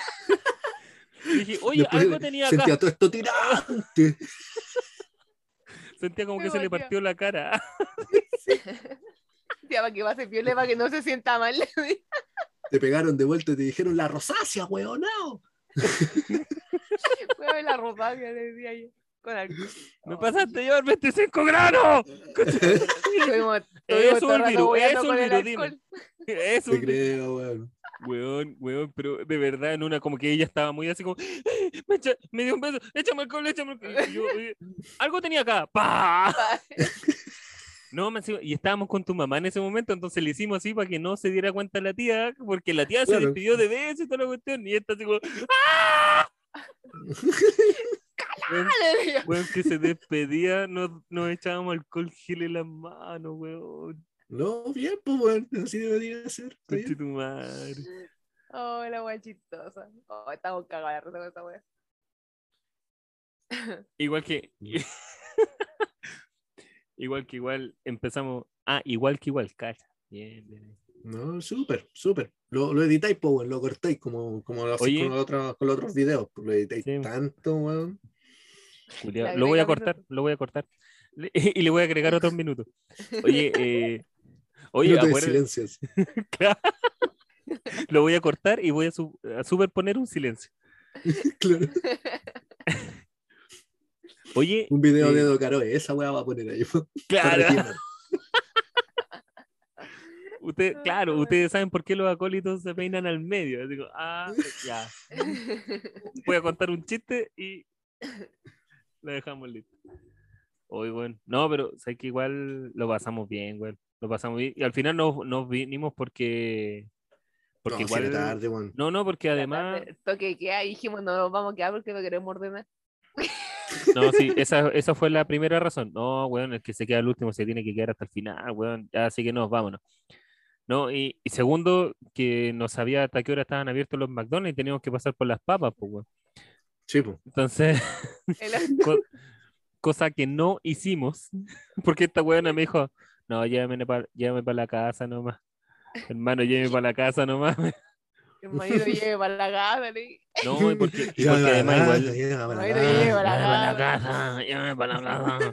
Y dije, oye, Después algo tenía acá. Sentía todo esto tirante. [laughs] Sentía como que se le partió la cara. Ya, para que pase piola, para que no se sienta mal. Te pegaron de vuelta y te dijeron la rosácea, weonao. Mueve la rosácea, le decía yo. Con alcohol. Me pasaste yo 25 granos. Es un rato virus, es un con el virus, dime. alcohol. Es Te un creo, weón. Weón, weón, pero de verdad, en una como que ella estaba muy así como, me, echa- me dio un beso, échame alcohol, échame alcohol. Y yo, oye, algo tenía acá, pa. [laughs] No, me encima- y estábamos con tu mamá en ese momento, entonces le hicimos así para que no se diera cuenta la tía, porque la tía se Claro. despidió de beso y toda la cuestión, y esta así como, [laughs] ¡ah! Weón, weón, que se despedía, nos, nos echábamos alcohol gel en las manos, weón. No, bien, pues, weón. Así debería ser. Conche bien. tu madre. Oh, la wea chistosa. Oh, estamos cagados con esa wea. [laughs] Igual que. [laughs] igual que igual empezamos. Ah, igual que igual, cacha. Bien, bien. No, súper, súper. Lo, lo editáis, pues. Lo cortáis como, como lo hacéis con, los otros, con los otros videos. pues, Lo editáis Sí. tanto, weón. Lo voy a cortar, lo voy a cortar. Y le voy a agregar otros minutos. Oye, [laughs] eh, oye, Minuto de acuérdate- silencios. [laughs] Claro. lo voy a cortar y voy a, su- a superponer un silencio. [laughs] Claro. Oye, Un video eh, de Docaroe. Esa weá va a poner ahí. para claro. Usted, claro, ustedes saben por qué los acólitos se peinan al medio. Digo, ah, ya. [laughs] voy a contar un chiste y lo dejamos listo. Hoy, bueno, no, pero sé que igual lo pasamos bien, güey. Lo pasamos bien. Y al final nos, nos vinimos porque. Porque No, igual. tarde. No, no, porque además. Toque queda y dijimos, no nos vamos a quedar porque no queremos ordenar. [laughs] No, sí, esa, esa fue la primera razón. No, weón, el que se queda al último se tiene que quedar hasta el final, weón. Ya, así que nos vámonos. No, y, y segundo, que no sabía hasta qué hora estaban abiertos los McDonald's y teníamos que pasar por las papas, pues, weón. Sí, pues. Entonces. [laughs] El- Co- cosa que no hicimos, [laughs] porque esta weona me dijo, no, llévame para la casa nomás. Hermano, llévame para la casa nomás. [laughs] El marido lleve para la casa, dije. No, y porque, y porque la además casa, igual... Llévame para la casa. casa, llévame para la casa.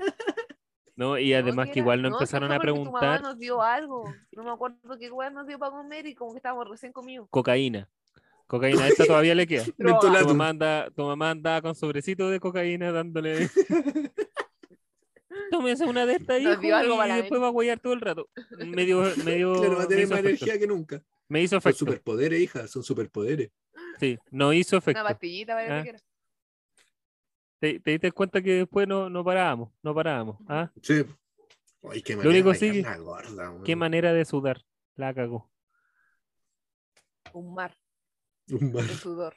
No, y además que era- igual nos no, empezaron a porque Tu mamá preguntar nos dio algo. No me acuerdo qué weón nos dio para comer y como que estábamos recién comidos. cocaína. Cocaína, esta todavía le queda. [laughs] Tu mamá, anda, tu mamá andaba con sobrecito de cocaína dándole. [laughs] Tómese una de estas dio algo y después va a huear todo el rato. Me dio, [laughs] me dio, Claro, va a tener hizo más efecto. energía que nunca. Me hizo Son efecto. superpoderes, hija, son superpoderes. Sí, no hizo Una efecto. pastillita para Ah. que quiera. ¿Te, te diste cuenta que después no, no parábamos? No parábamos. ¿ah? Sí. Ay, qué Lo único manera de sí gorda. Qué manera de sudar. La cagó. Un mar Un mar. de sudor.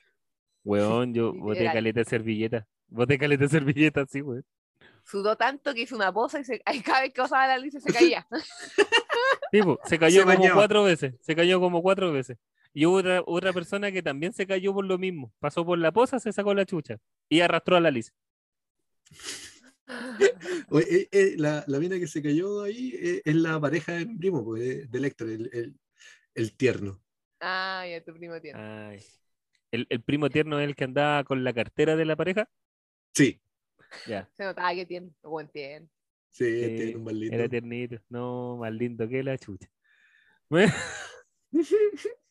Weón, yo boté caleta de servilleta. Boté caleta de servilleta, sí, weón. Sudó tanto que hizo una poza y se, ay, [laughs] cada vez que pasaba la lisa se caía. Sí, po, se cayó Se como bañó. cuatro veces. Se cayó como cuatro veces. Y hubo otra, otra persona que también se cayó por lo mismo. Pasó por la poza, se sacó la chucha. Y arrastró a la lisa. [laughs] Oye, eh, eh, la, la mina que se cayó ahí eh, es la pareja de mi primo, pues, de, de Héctor, el, el, el tierno. Ah, ya tu primo. Ay. El, el primo tierno es el que andaba con la cartera de la pareja. Sí, Ya. Se notaba que tiene. O buen tiene. sí, Sí, tiene un mal lindo. Era tiernito. No, más lindo que la chucha. Bueno, [laughs]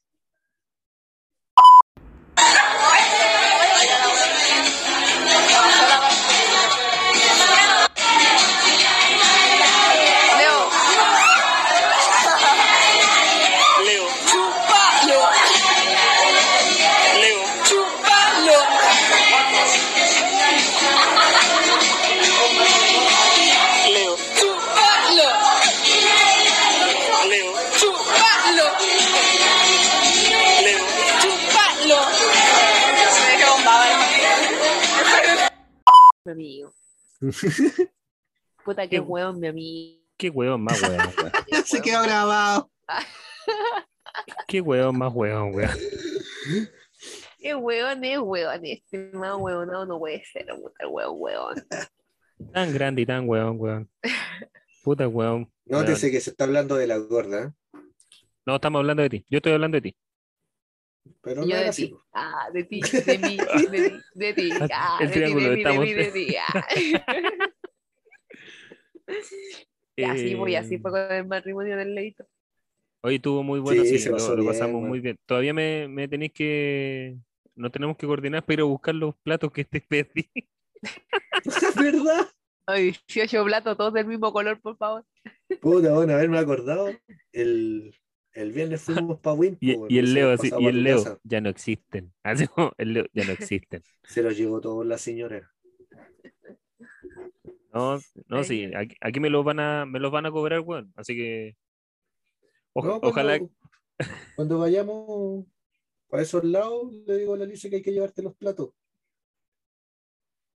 Mi amigo. [laughs] Puta que Qué- hueón, mi amigo. Qué hueón más hueón, [laughs] weón. Se quedó grabado. Qué hueón más hueón, weón. Qué hueón es hueón. Este más hueón no, no puede ser. Puta hueón, hueón. Tan grande y tan hueón, weón. Puta hueón. Nótese que se está hablando de la gorda. No, estamos hablando de ti. Yo estoy hablando de ti. Pero no yo era de ti. Ah, de ti, [laughs] de mí, de ti, de ti. [laughs] Ah, El de ti, triángulo, de mí, de estamos- mí, de ti. ah. [laughs] Y así voy, así Eh, fue con el matrimonio del leito. Hoy estuvo muy bueno, Sí, sí, se lo, pasó lo bien, pasamos muy bien. Todavía me, me tenéis que. No tenemos que coordinar para ir a buscar los platos que te pedí. ¿Verdad? Ay, 18 platos, todos del mismo color, por favor. Puta, bueno, haberme acordado. El, el viernes [laughs] fuimos para Win. Y, y el Leo, así, y el Leo, casa. ya no existen. [laughs] Así como, el Leo, ya no [laughs] existen. Se los llevó todos la señora. No, no, sí, aquí, aquí me los van a, me los van a cobrar, weón. Así que. o- No, cuando- ojalá. Cuando vayamos para esos lados, le digo a la Alicia que hay que llevarte los platos.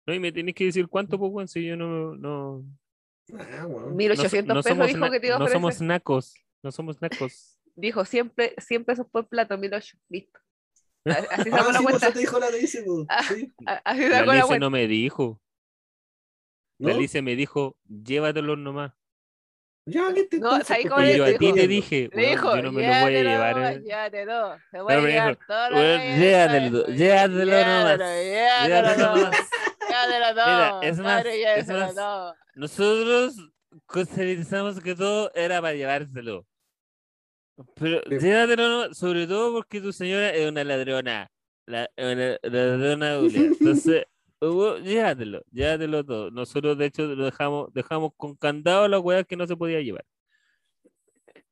No, y me tenéis que decir cuánto, pues, weón, si yo no. no, Ah, bueno. no so- 1800 no pesos dijo na- que te iba a No ofrecer. somos nacos. No somos nacos. Dijo siempre, 100 pesos por plato, 1008. Listo. [laughs] A- Así sacó Ah, la sí, pues, cuenta. eso te dijo la Alicia, pues, [laughs] Ah. sí. A- Así La sacó no me dijo. ¿No? La Alice me dijo, llévatelos nomás. Ya, ¿viste? No, entonces, ¿sabes pues, cómo Y le yo a ti te dije, Le dijo, yo no me los voy a llévatelo, llevar. eh". llévatelo. Se puede me llevar todo lo llévatelo, llévatelo nomás, Llévatelo, llévatelo llévatelo nomás. Llévatelo todo. es más, es llévatelo. Nosotros consideramos que todo era para llevárselo. Pero Sí. llévatelo nomás, sobre todo porque tu señora es una ladrona. La, una ladrona Julia. [laughs] Entonces, llévatelo, llévatelo todo. Nosotros, de hecho, lo dejamos, dejamos con candado las weas que no se podía llevar.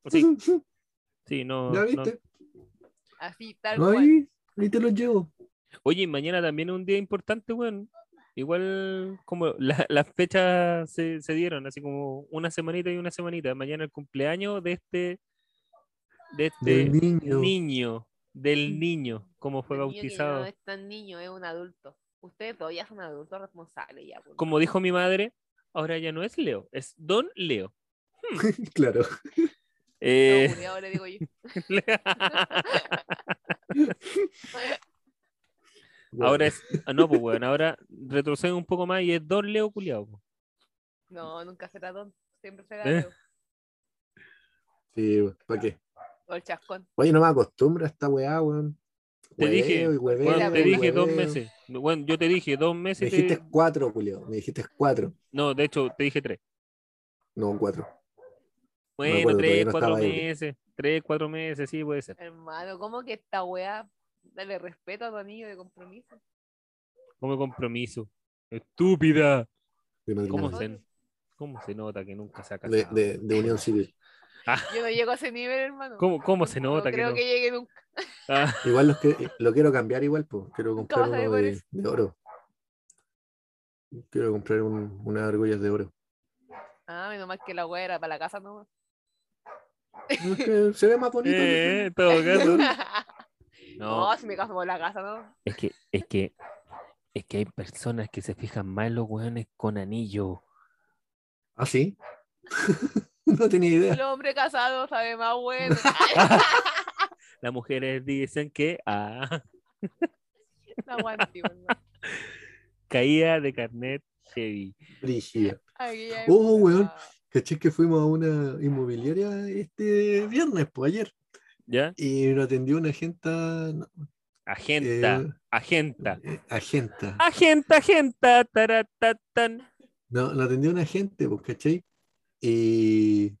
Sí, [laughs] sí, no. ¿Ya no. viste? Así, tal cual. Ahí, ahí te los llevo. Oye, y mañana también es un día importante, weón. Igual como la- las fechas se, se dieron, así como una semanita y una semanita. Mañana el cumpleaños de este, de este Del niño. niño, del niño, como fue El niño que bautizado. No es tan niño, es un adulto. Ustedes todavía son adultos responsables ya. pues. Como dijo mi madre, ahora ya no es Leo, es Don Leo. [laughs] Claro. Eh, No, culiao, le digo yo. [laughs] ahora es, ah, no, pues weón, ahora retrocede un poco más y es Don Leo culiao. po. No, nunca será don. Siempre será ¿Eh? Leo. Sí, ¿para qué? O el chascón. Oye, no me acostumbro a esta weá, weón. Te dije, Hueveo hueveo te dije dos meses. Bueno, yo te dije dos Me meses. te- dijiste cuatro, Julio. Me dijiste cuatro. No, de hecho, te dije tres. No, cuatro. Bueno, acuerdo, tres, no cuatro meses. Tres, cuatro meses, sí, puede ser. Hermano, ¿cómo que esta weá? Dale respeto a tu anillo de compromiso. Como compromiso. Estúpida. ¿Cómo se, ¿Cómo se nota que nunca se ha de, casado? de- de unión civil. [laughs] Yo no llego a ese nivel, hermano. ¿Cómo, cómo se No nota que creo no? que llegue nunca. Ah, [laughs] Igual los que, lo quiero cambiar igual, pues. Quiero comprar uno de, oro. Quiero comprar un- unas argollas de oro. Ah, menos mal que la weá era para la casa, ¿no? Es que se ve más bonito. eh, todo caso. [laughs] no. No, si me caso por la casa, ¿no? es que, es que, es que hay personas que se fijan más en los hueones con anillo. ¿Ah, sí? [laughs] no tenía El idea. hombre casado sabe más bueno. [laughs] Las mujeres dicen que ah, weón. caía de carnet heavy. Brígida. Oh, weón. ¿Caché que fuimos a una inmobiliaria este viernes, pues ayer? ¿Ya? Y nos atendió una agenta. no, Agenta, eh, agenta. eh, agenta. Agenta, agenta, taratatan. No, nos atendió una agente, pues, ¿cachai? Y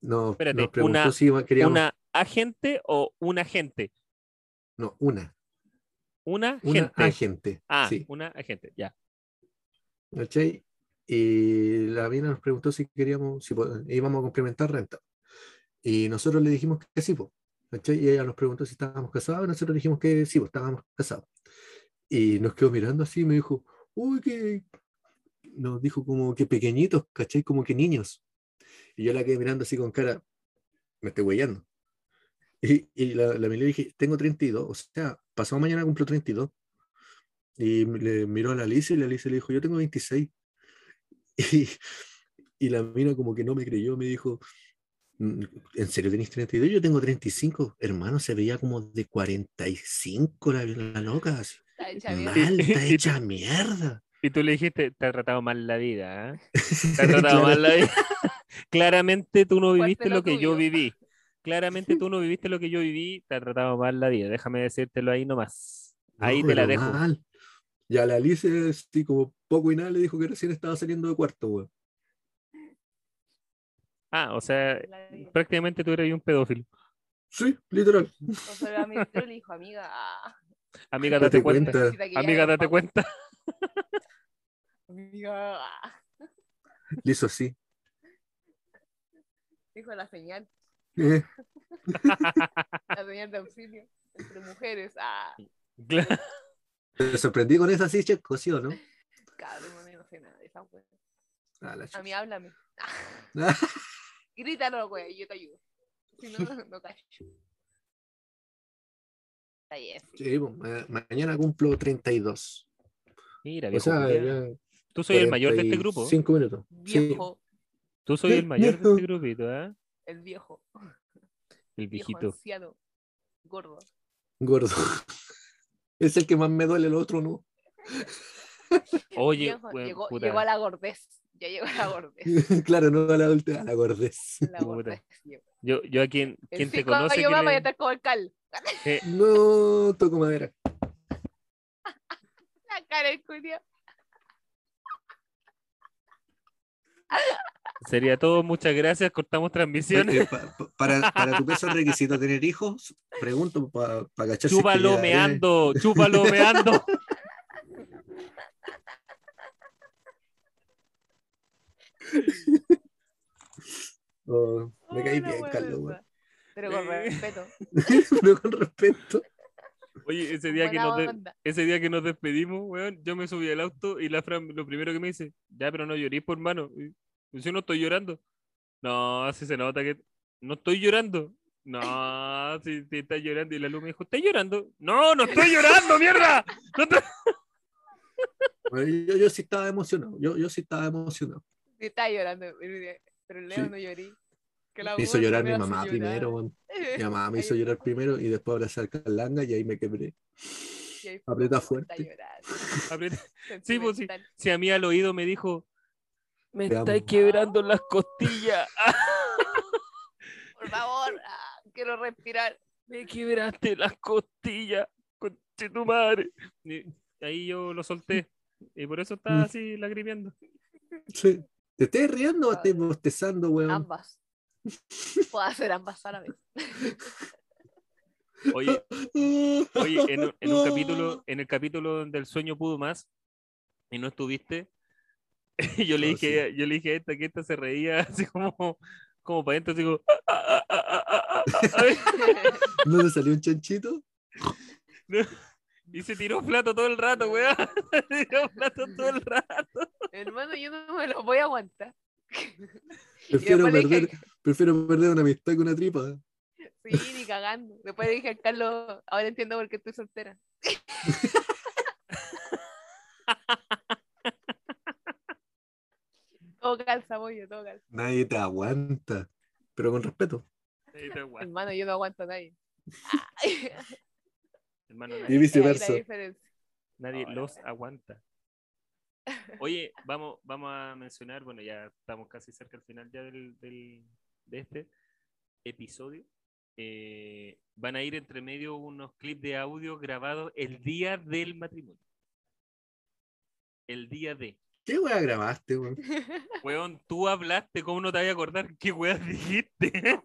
no, Espérate, nos preguntó una- si queríamos. ¿Una agente o un agente? No, una. Una, Una gente. agente. ah, Sí, una agente, ya. ¿cachai? Y la mina nos preguntó si queríamos, si po- íbamos a complementar renta. Y nosotros le dijimos que sí, pues. ¿cachai? Y ella nos preguntó si estábamos casados, y nosotros le dijimos que sí, pues estábamos casados. Y nos quedó mirando así y me dijo, uy, que. Nos dijo como que pequeñitos, ¿cachai? Como que niños. Y yo la quedé mirando así con cara, me estoy huellando. Y, y la, la miré y le dije, tengo 32, o sea, pasado mañana cumplo 32. Y le miró a la Alicia y la Alicia le dijo, yo tengo 26. [laughs] Y, Y la mina como que no me creyó, me dijo, "Mm, ¿en serio tenés 32? Yo tengo 35. Hermano, se veía como de 45 la, la loca. así. Está hecha mierda. Mal, está Y tú- hecha mierda. Y tú le dijiste, te ha tratado mal la vida, ¿ah? [laughs] Te ha tratado mal la vida. Claramente tú no viviste lo lo que yo viví. Claramente [laughs] tú no viviste lo que yo viví, te ha tratado mal la vida. Déjame decírtelo ahí nomás. Ahí No, te la dejo. mal. Y a la Alice, sí, como poco y nada, le dijo que recién estaba saliendo de cuarto, weón. Ah, o sea, prácticamente tú eres un pedófilo. Sí, literal. O sea, a mí le dijo, amiga, ah, Amiga, Date date cuenta. Amiga, date cuenta. [laughs] [laughs] Amiga, ah, Le hizo así. Dijo la señal, la señal de auxilio entre mujeres. Ah, Claro. Te sorprendí con esa así, Checo, ¿sí o no? cabrón, no, no sé nada de esa wea. Ah, A mí háblame. Ah, [laughs] Grítalo, güey, y yo te ayudo. Si no, no, no cacho. Está bien. sí. sí, pues, ma- mañana cumplo 32. Mira, O viejo sea, culiao. ya Tú soy el mayor de este grupo. 45 minutos. Sí. Viejo, Tú soy el mayor de Viejo. este [laughs] grupito, ¿ah? el viejo, El viejo viejito. anciano, gordo. Gordo. [laughs] Es el que más me duele, el otro no. Oye, Viejo, weón, llegó, a la gordez. Ya llegó a la gordez. [laughs] claro, no a la adultez, a la gordez. La gordez. Yo, yo a quien, En quien te conoce le- estar como el cal. eh, No, toco madera. La cara del culiao. Sería todo. Muchas gracias. Cortamos transmisiones. Pa- pa- para, para tu peso es requisito tener hijos, pregunto para cachar que Chúpalo meando. Chúpalo [laughs] meando. Oh, me caí bien, Carlos, weón. Pero con Eh. [laughs] respeto. Pero con respeto. Oye, ese día, que nos de- ese día que nos despedimos, weón, yo me subí al auto y la Fran lo primero que me dice, ya, pero no llorís por mano. Y, "Y si no estoy llorando. No, si se nota que no estoy llorando. No, [laughs] si, si estás llorando. Y la luz me dijo, ¿estás llorando? No, no estoy llorando, mierda. [laughs] No estoy- [laughs] Bueno, Yo, yo sí estaba emocionado. Yo, yo sí estaba emocionado. Sí, estaba llorando. Pero Leo Sí. no llorí. Que la Me hizo llorar me mi mamá llorar. primero. Mi mamá me hizo llorar primero y después abrazar Carlanga y ahí me quebré. Ahí Aprieta fuerte. Aprieta- Sí, pues sí. sentimental. Si a mí al oído me dijo, me Te estáis amo. quebrando las costillas. [laughs] Por favor, ah, quiero respirar. Me quebraste las costillas, conche tu madre. Y ahí yo lo solté. Y por eso estaba Mm. así lagrimeando. Sí. ¿Te estás riendo o estás bostezando, weón? Ambas. Puedo hacer ambas a la vez. [laughs] Oye, oye, en, un- en un capítulo, en el capítulo del sueño pudo más, y no estuviste, [laughs] yo le Oh, dije, yo le dije a esta que esta se reía [laughs] así como, como para adentro, así como, "Ah, ah, ah, ah, ah, ah, ah", [laughs] ¿No te salió un chanchito? y se tiró plato todo el rato, weón. Se tiró plato todo el rato. Hermano, yo no me lo voy a aguantar. Prefiero le perder, prefiero perder una amistad que una tripa. Sí, ni cagando. Después le dije a Carlos, ahora entiendo por qué estoy soltera. Todo calza, todo calza. Nadie te aguanta. Pero con respeto. Ahí está, weón. Hermano, yo no aguanto a nadie. [laughs] Hermano, Y nadie, la viceversa. diferencia. nadie Ahora, los aguanta. [laughs] Oye, vamos, vamos a mencionar, bueno, ya estamos casi cerca al final ya del, del- de este episodio. Eh, van a ir entre medio unos clips de audio grabados el día del matrimonio. El día de. ¿Qué weá grabaste, weón? [laughs] Weón, tú hablaste, ¿cómo no te voy a acordar qué weas dijiste?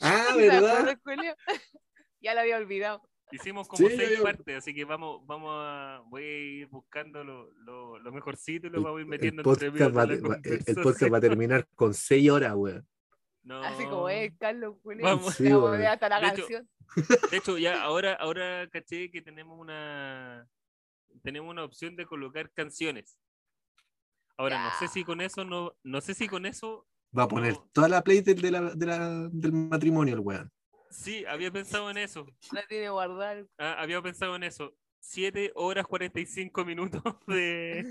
Ah, [laughs] ¿Te ¿verdad? [laughs] ya lo había olvidado. Hicimos como Sí, seis yo- partes, así que vamos, vamos a, voy a ir buscando lo, lo, lo mejorcito y lo El, vamos a ir el metiendo entre medio podcast va, de la va- el- el podcast va a terminar con 6 horas, weón. No. Así como es, Carlos, Julio. Vamos. Sí, weón. hasta la De hecho, canción. De hecho, ya ahora, ahora caché que tenemos una tenemos una opción de colocar canciones. Ahora, no sé si con eso no, no sé si con eso Va a poner No. toda la playlist de la, de la- del matrimonio, el weón. sí, había pensado en eso. La tiene guardar. Ah, había pensado en eso. 7 horas 45 minutos [laughs] de,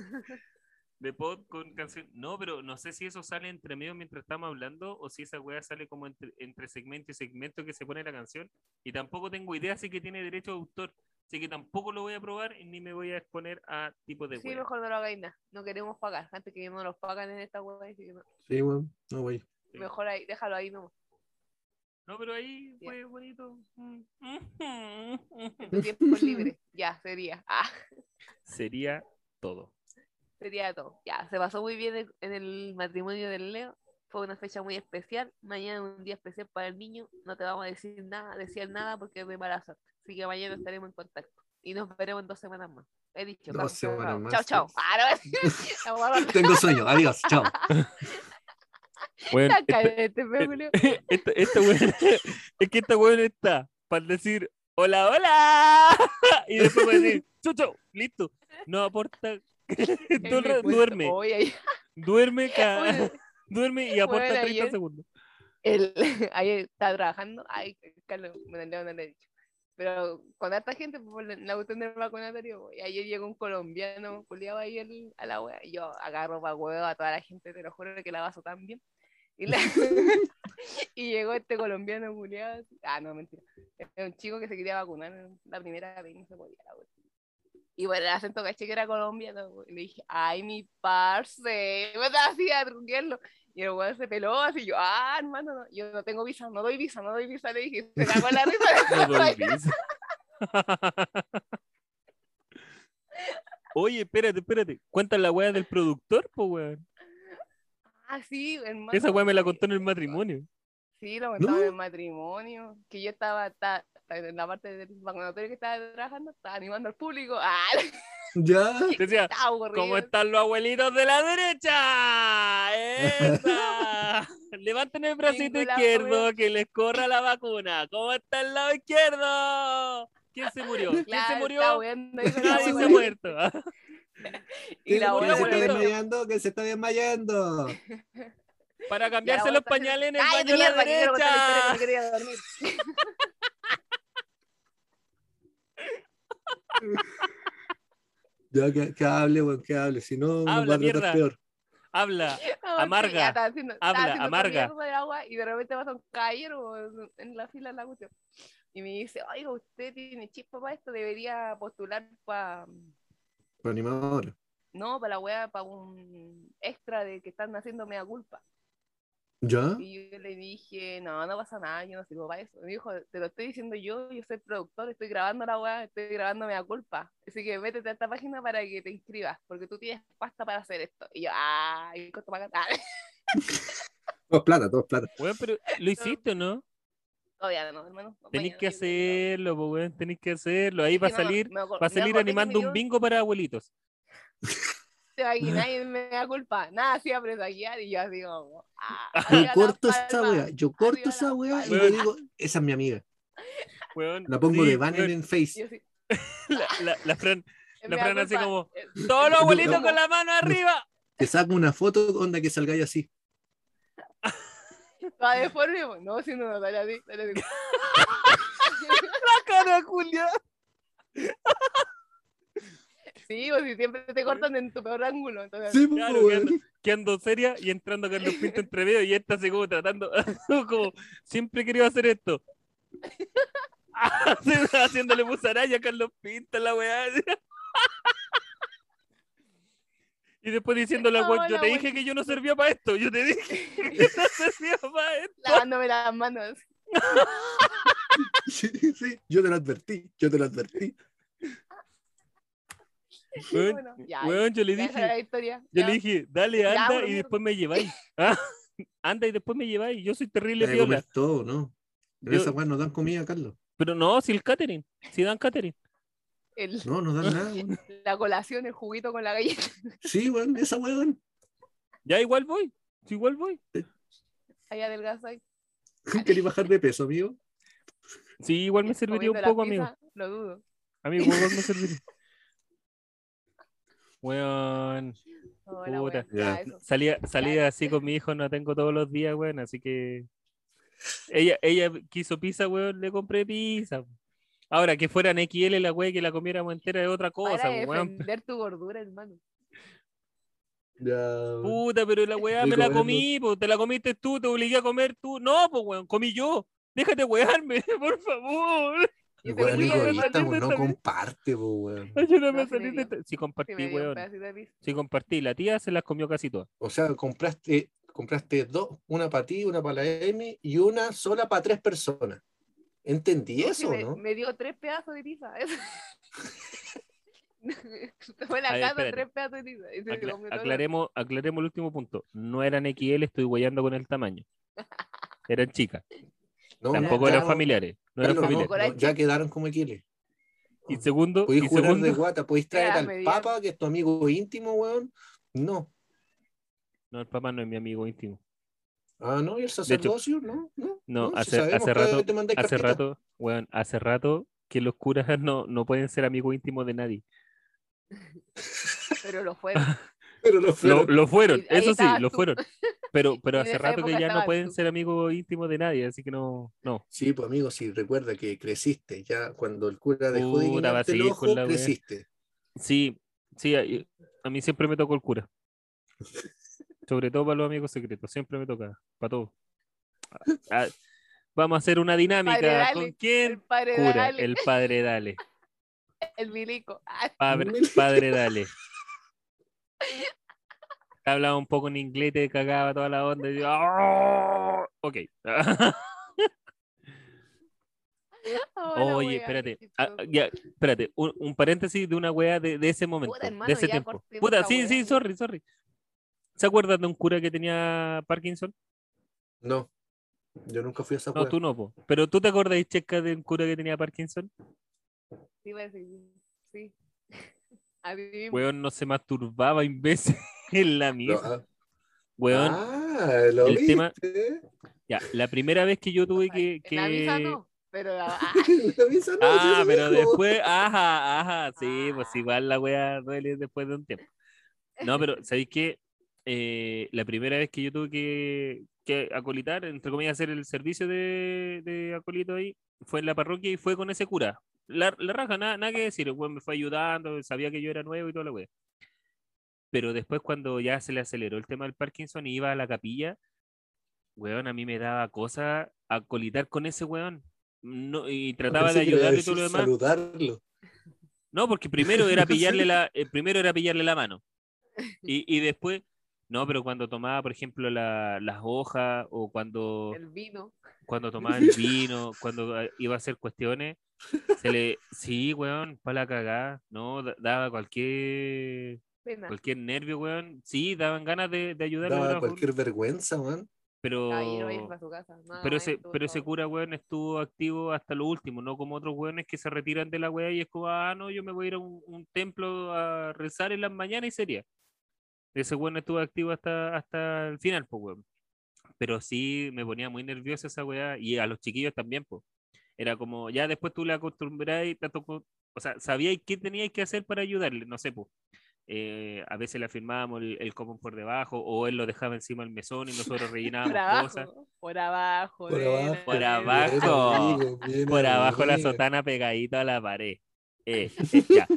De pod con canción. No, pero no sé si eso sale entre medio mientras estamos hablando o si esa weá sale como entre, entre segmento y segmento que se pone la canción. Y tampoco tengo idea si que tiene derecho de autor. Así que tampoco lo voy a probar ni me voy a exponer a tipo de Sí, mejor no lo hagáis nada. No queremos pagar. Antes que no nos pagan en esta que no. Sí, weón. No. Sí. mejor ahí, déjalo ahí nomás. No, pero ahí fue bonito. Mm. En [laughs] tiempo libre. Ya, sería. Ah, Sería todo. sería todo. Ya, se pasó muy bien en- en el matrimonio del Leo. Fue una fecha muy especial. Mañana es un día especial para el niño. No te vamos a decir nada, decir nada porque es de mala suerte. Así que mañana estaremos en contacto. Y nos veremos en dos semanas más. He dicho. Dos semanas más, Chao, chao. sí. Ah, [laughs] Tengo sueño. Adiós. Chao. [laughs] Bueno, la cállate, pe, Julio. esta, [laughs] esta weón- es que esta weón está para decir hola, hola. Y después va a decir chucho, listo. No aporta. El rato duerme, duerme, ca- oye, duerme y aporta Bueno, 30 ayer- segundos. él ahí está trabajando. Ay, Carlos, me le he dicho. Pero con esta gente, pues, por la- la cuestión del vacunatorio, y ayer llegó un colombiano, culiado ahí el- a la wea, y yo agarro para huevo a toda la gente, te lo juro que la vaso tan bien. Y, la- [laughs] [laughs] y llegó este colombiano culiado, ah, no, mentira, era un chico que se quería vacunar la primera vez y no se podía, la wea. Y bueno, el acento caché que era colombiano, y le dije, ay, mi parce, [laughs] me estaba así a truquearlo. Y el weón se peló así, yo, ah, hermano, no, yo no tengo visa, no doy visa, no doy visa, le dije, se cagó la risa. [laughs] No doy [laughs] visa. [laughs] Oye, espérate, espérate. Cuenta la weá del productor, po weón. ah, sí, hermano. Esa weá me la contó en el matrimonio. Sí, lo contaba en el matrimonio, que yo estaba, estaba- estaba en la parte del vacunatorio que estaba trabajando, estaba animando al público, ah, Ya. [laughs] Decía. ¿cómo están los abuelitos de la derecha? ¡Esa! [laughs] Levanten el bracito izquierdo que les corra la vacuna. ¿Cómo está el lado izquierdo? ¿Quién se murió? ¿Quién se murió? Nadie se ha muerto. [laughs] Y la abuela que se está desmayando, que se está desmayando. Para cambiarse los pañales en el baño de la que que derecha. dormir. Ya que, que hable, weón, que hable. Si no, nos Habla, va a tratar mierda. peor. Habla. [laughs] Amarga. estaba haciendo- Habla, amarga. de agua y de repente pasa un caballero en- en la fila de la cuestión. Y me dice, oiga, usted tiene chispa para esto, debería postular para, Para animadora. no, para la wea, para un extra de que están haciendo mea culpa. ¿Ya? Y yo le dije, no, no pasa nada, yo no sirvo para eso. Me dijo, te lo estoy diciendo yo, yo soy productor, estoy grabando la weá, estoy grabando mea culpa. Así que métete a esta página para que te inscribas, porque tú tienes pasta para hacer esto. Y yo, ah, ¿y cuánto pagan? Ah, [laughs] Todo plata, todo plata. Weón, pero ¿lo hiciste o no? todavía no, hermano. no, Tenéis que hacerlo, weón. Tenéis que hacerlo. Ahí va a no, salir, va a salir animando un bingo para abuelitos. Te imaginas, y me da culpa. Nada, hacía presagiar y yo así como. Ah, Yo arriba corto esa weá, yo corto esa weá y le digo, esa es mi amiga. [laughs] Weón, La pongo sí, de banner weón. en Face. yo así, [laughs] La, la, la Fran, [laughs] me la da Fran así como, todos los Yo- abuelitos yo- con la mano arriba. Te saco una foto onda que salgáis así. Toda deforme, pues, no, si no, no, dale así, dale así. La cara, Julia. Sí, o si siempre te cortan en tu peor ángulo. Entonces, Sí, Claro, po, que ando, weón. que ando seria y entrando Carlos Pinto [laughs] entre medio y esta así como tratando, [laughs] como, siempre querido hacer esto. [laughs] Haciéndole musaraya a Carlos Pinto en la weá. Y después diciéndole a Ah, weón, yo la te dije que yo no servía para esto, yo te dije que no servía para esto. lavándome las manos. Sí, sí, yo te lo advertí, yo te lo advertí. Weón, Bueno, ya, weón, yo le dije, historia. yo ya. le dije, dale, Ya, anda bueno, y después me lleváis. [laughs] Ah, [laughs] Anda y después me lleváis, yo soy terrible comer todo, ¿no? Pero Yo- nos dan comida, Carlos. Pero no, si el catering, si dan catering. El- No, nos dan nada, weón. [laughs] la colación, el juguito con la galleta. Sí, weón, esa weón. Ya igual voy, si igual voy. Ahí adelgaza ahí. ¿Querés bajar de peso, amigo? Sí, igual me serviría un poco, amigo. Lo dudo. Amigo, igual me serviría. Weón, Hola, Puta. salía, salía así con mi hijo, no tengo todos los días, weón, así que ella, ella quiso pizza, weón, le compré pizza. Ahora, que fueran XL la weón, que la comiéramos entera es otra cosa, Para de weón. defender tu gordura, hermano. Ya. Puta, pero la weá me la comí, po, te la comiste tú, te obligué a comer tú. No, pues weón, comí yo. Déjate wearme, [laughs] por favor. Yo egoísta, no comparte, weón. Ayúdame No, me de dio. esta. Sí compartí, weón. de. Sí compartí. La tía se las comió casi todas. O sea, compraste, compraste dos, una para ti, una para la M y una sola para tres personas. ¿Entendí eso, me, no? me dio tres pedazos de pizza. [laughs] Fue en la casa espérate. tres pedazos de pizza. y se Acla- comió todo lo- aclaremos, aclaremos el último punto. No eran XL, estoy guayando con el tamaño. [laughs] Eran chicas. No, Tampoco ya eran familiares. No eran familiares. no, ya quedaron como equiles. Y segundo, Podéis y jurar segundo, de guata, podéis traer al papa, que es tu amigo íntimo, weón. No. no, el papá no es mi amigo íntimo. Ah, no, y el sacerdocio, no, no. No, si hace, rato, hace rato, weón, hace rato que los curas [laughs] no, no pueden ser amigos íntimos de nadie. [laughs] Pero lo fueron. [laughs] Pero Lo, fueron. lo fueron, eso sí, lo tú. fueron. Pero, [laughs] pero hace rato que ya no pueden tú. ser amigos íntimos de nadie, así que no, no. Sí, pues amigo, sí, recuerda que creciste. Ya cuando el cura dejó de a guiñarte el ojo, con la creciste. Sí, sí, a, a mí siempre me tocó el cura. [laughs] Sobre todo para los amigos secretos, siempre me toca, para todo. Ah, vamos a hacer una dinámica. Padre Dale, ¿Con El quién? padre Cura, Dale, el padre Dale. [laughs] el milico. Ah, Padre, padre Dale. Hablaba un poco en inglés, te cagaba toda la onda. y yo, "Ah". Ok. [laughs] hola, Oye, espérate. ah, ya, espérate. Un, un paréntesis de una wea de, de ese momento, hermano, de ese ya tiempo. Puta, sí, wea, sí, sorry, sorry. ¿Se acuerdan de un cura que tenía Parkinson? No, yo nunca fui a esa No, wea. tú no, po. Pero tú te acordás, Checa, de un cura que tenía Parkinson? Sí, decir, sí. A mí mismo. Weón no se masturbaba, imbécil, [laughs] en la misa. ah, Weón, ah, lo el viste. tema- ya, la primera vez que yo tuve que. En la misa que- no, pero ah, [laughs] La misa no, Ah, pero dijo. después, ajá, ajá, sí, pues Ah. igual la wea duele después de un tiempo. No, pero [laughs] ¿sabéis qué? Eh, la primera vez que yo tuve que, que acolitar, entre comillas, hacer el servicio de, de acolito ahí, fue en la parroquia y fue con ese cura. La, la raja, nada, nada que decir, el weón me fue ayudando, sabía que yo era nuevo y toda la wea. Pero después cuando ya se le aceleró el tema del Parkinson y iba a la capilla, weón, a mí me daba cosa acolitar con ese weón. No, y trataba de a ayudarle y todo lo demás. Saludarlo. No, porque primero era [laughs] pillarle la, eh, primero era pillarle la mano. Y, y después, no, pero cuando tomaba, por ejemplo, la- las hojas o cuando, el vino. cuando tomaba [laughs] el vino, cuando eh, iba a hacer cuestiones, se le, sí, weón, para la cagada, no, Da- daba cualquier, Pena. cualquier nervio, weón, sí, daban ganas de, de ayudarle, Daba cualquier vergüenza, man. pero, vaya para su casa. No, pero ese, estuvo pero ese cura, weón, estuvo activo hasta lo último, no como otros weones que se retiran de la weá y es como, ah, no, yo me voy a ir a un, un templo a rezar en las mañanas y sería. Ese weón estuvo activo hasta, hasta el final, pues, weón. Pero sí me ponía muy nerviosa esa weá y a los chiquillos también, pues. Era como, ya después tú le acostumbras y te tocó, o sea, sabíais qué teníais que hacer para ayudarle, no sé, pues. Eh, a veces le afirmábamos el, el común por debajo o él lo dejaba encima del mesón y nosotros [laughs] rellenábamos Por cosas. abajo, por abajo. Por abajo. Por abajo. Bien, amigo, bien, por abajo la sotana pegadito a la pared. Eh, eh, [laughs] [laughs] ya.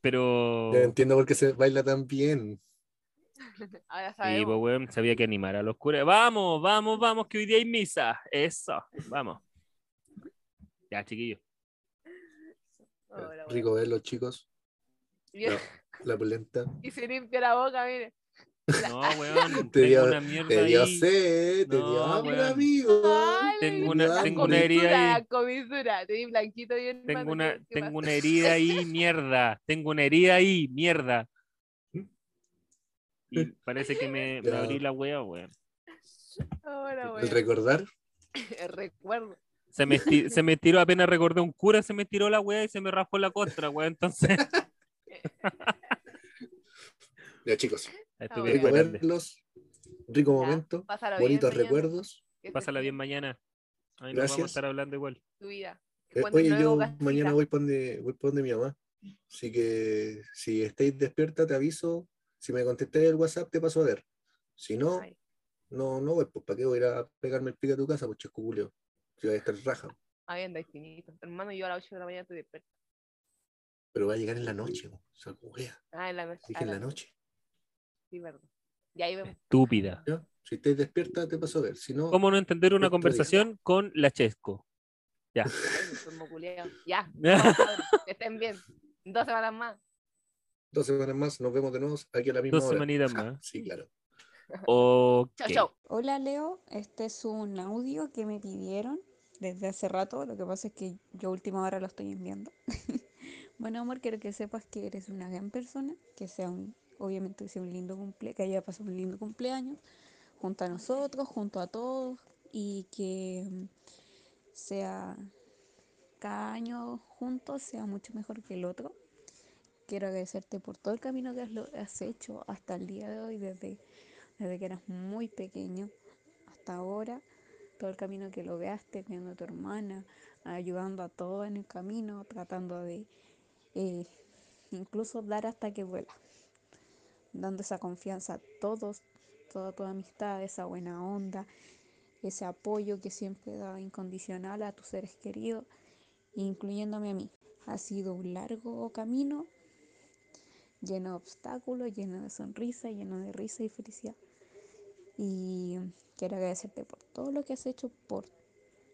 Pero. Ya entiendo por qué se baila tan bien. [laughs] Ahora sabemos. pues, weón, sabía que animar a los curas. Vamos, vamos, vamos, que hoy día hay misa. Eso, vamos. Ya, chiquillos. [laughs] Ahora. Rico verlos, chicos. No. La polenta. [laughs] Y se limpia la boca, mire. No, weón, Te tengo dio- una mierda Te dio ahí. sed, te No, dio hambre, weón. amigo. Ay, Tengo una- la tengo una herida ahí. La comisura, te di blanquito bien. Tengo una, tengo una herida ahí, mierda. Tengo una herida ahí, mierda. Y parece que me, me abrí la wea, weón. Ahora, El recordar. [laughs] El recuerdo. Se me, se me estiró, apenas recordé un cura, se me estiró la wea y se me raspó la costra, weón. Entonces, [laughs] Ya, chicos. estuve Rico grande. verlos. Rico Ya, momento. Bonitos bien, recuerdos. Pásala bien mañana. Ahí nos vamos a Gracias. estar hablando igual. Tu vida. Eh, oye, yo casita. mañana voy por donde, voy por donde mi mamá. Así que si estáis despierta, te aviso. Si me contestáis el WhatsApp, te paso a ver. Si no, Ay, no, no voy. Pues, ¿para qué voy a ir a pegarme el pique a tu casa? Pues, chesco culeo. Si voy a estar raja. ahí andáis finito. Hermano, yo a las 8 de la mañana estoy despierto. Pero va a llegar en la noche. po. O sea. Ah, en la noche. Dije en la noche. Sí, verdad. Y ahí vemos. Estúpida. ¿ya? Si estáis despierta, te paso a ver. Si no, ¿Cómo no entender una día. conversación con la Chesco? Ya. Ya. [laughs] que estén bien. Dos semanas más. Dos semanas más, nos vemos de nuevo aquí a la misma Dos hora. semanitas Ja, más. Sí, claro. Ok. Chao, chao. Hola Leo, este es un audio que me pidieron desde hace rato, lo que pasa es que yo última hora lo estoy enviando. [laughs] bueno amor, quiero que sepas que eres una gran persona, que sea un, obviamente que sea un lindo cumple, que haya pasado un lindo cumpleaños junto a nosotros, junto a todos y que mm, sea cada año juntos sea mucho mejor que el otro. Quiero agradecerte por todo el camino que has, hecho hasta el día de hoy, desde desde que eras muy pequeño hasta ahora, todo el camino que lograste, viendo a tu hermana, ayudando a todos en el camino, tratando de eh, incluso dar hasta que vuela, dando esa confianza a todos, toda tu amistad, esa buena onda, ese apoyo que siempre da incondicional a tus seres queridos, incluyéndome a mí. Ha sido un largo camino, lleno de obstáculos, lleno de sonrisas, lleno de risa y felicidad. Y quiero agradecerte por todo lo que has hecho por,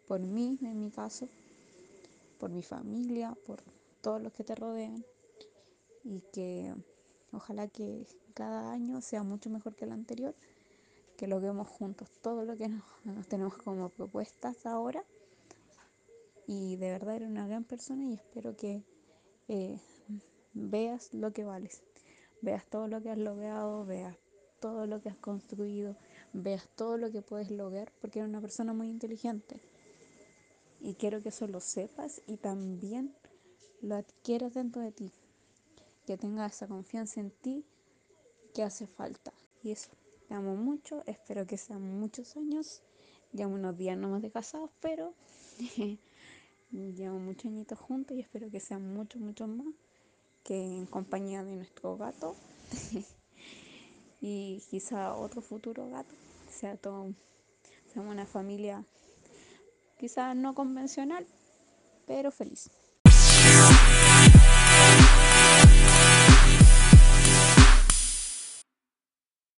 por mí, en mi caso, por mi familia, por todos los que te rodean. Y que ojalá que cada año sea mucho mejor que el anterior, que logremos juntos todo lo que nos, nos tenemos como propuestas ahora. Y de verdad eres una gran persona y espero que eh, veas lo que vales, veas todo lo que has logrado, veas todo lo que has construido, veas todo lo que puedes lograr, porque eres una persona muy inteligente. Y quiero que eso lo sepas y también lo adquieras dentro de ti, que tengas esa confianza en ti que hace falta. Y eso, te amo mucho, espero que sean muchos años, ya unos días nomás de casados, pero [laughs] llevamos muchos añitos juntos y espero que sean muchos, muchos más, que en compañía de nuestro gato [laughs] y quizá otro futuro gato, sea todo, sea una familia quizá no convencional, pero feliz.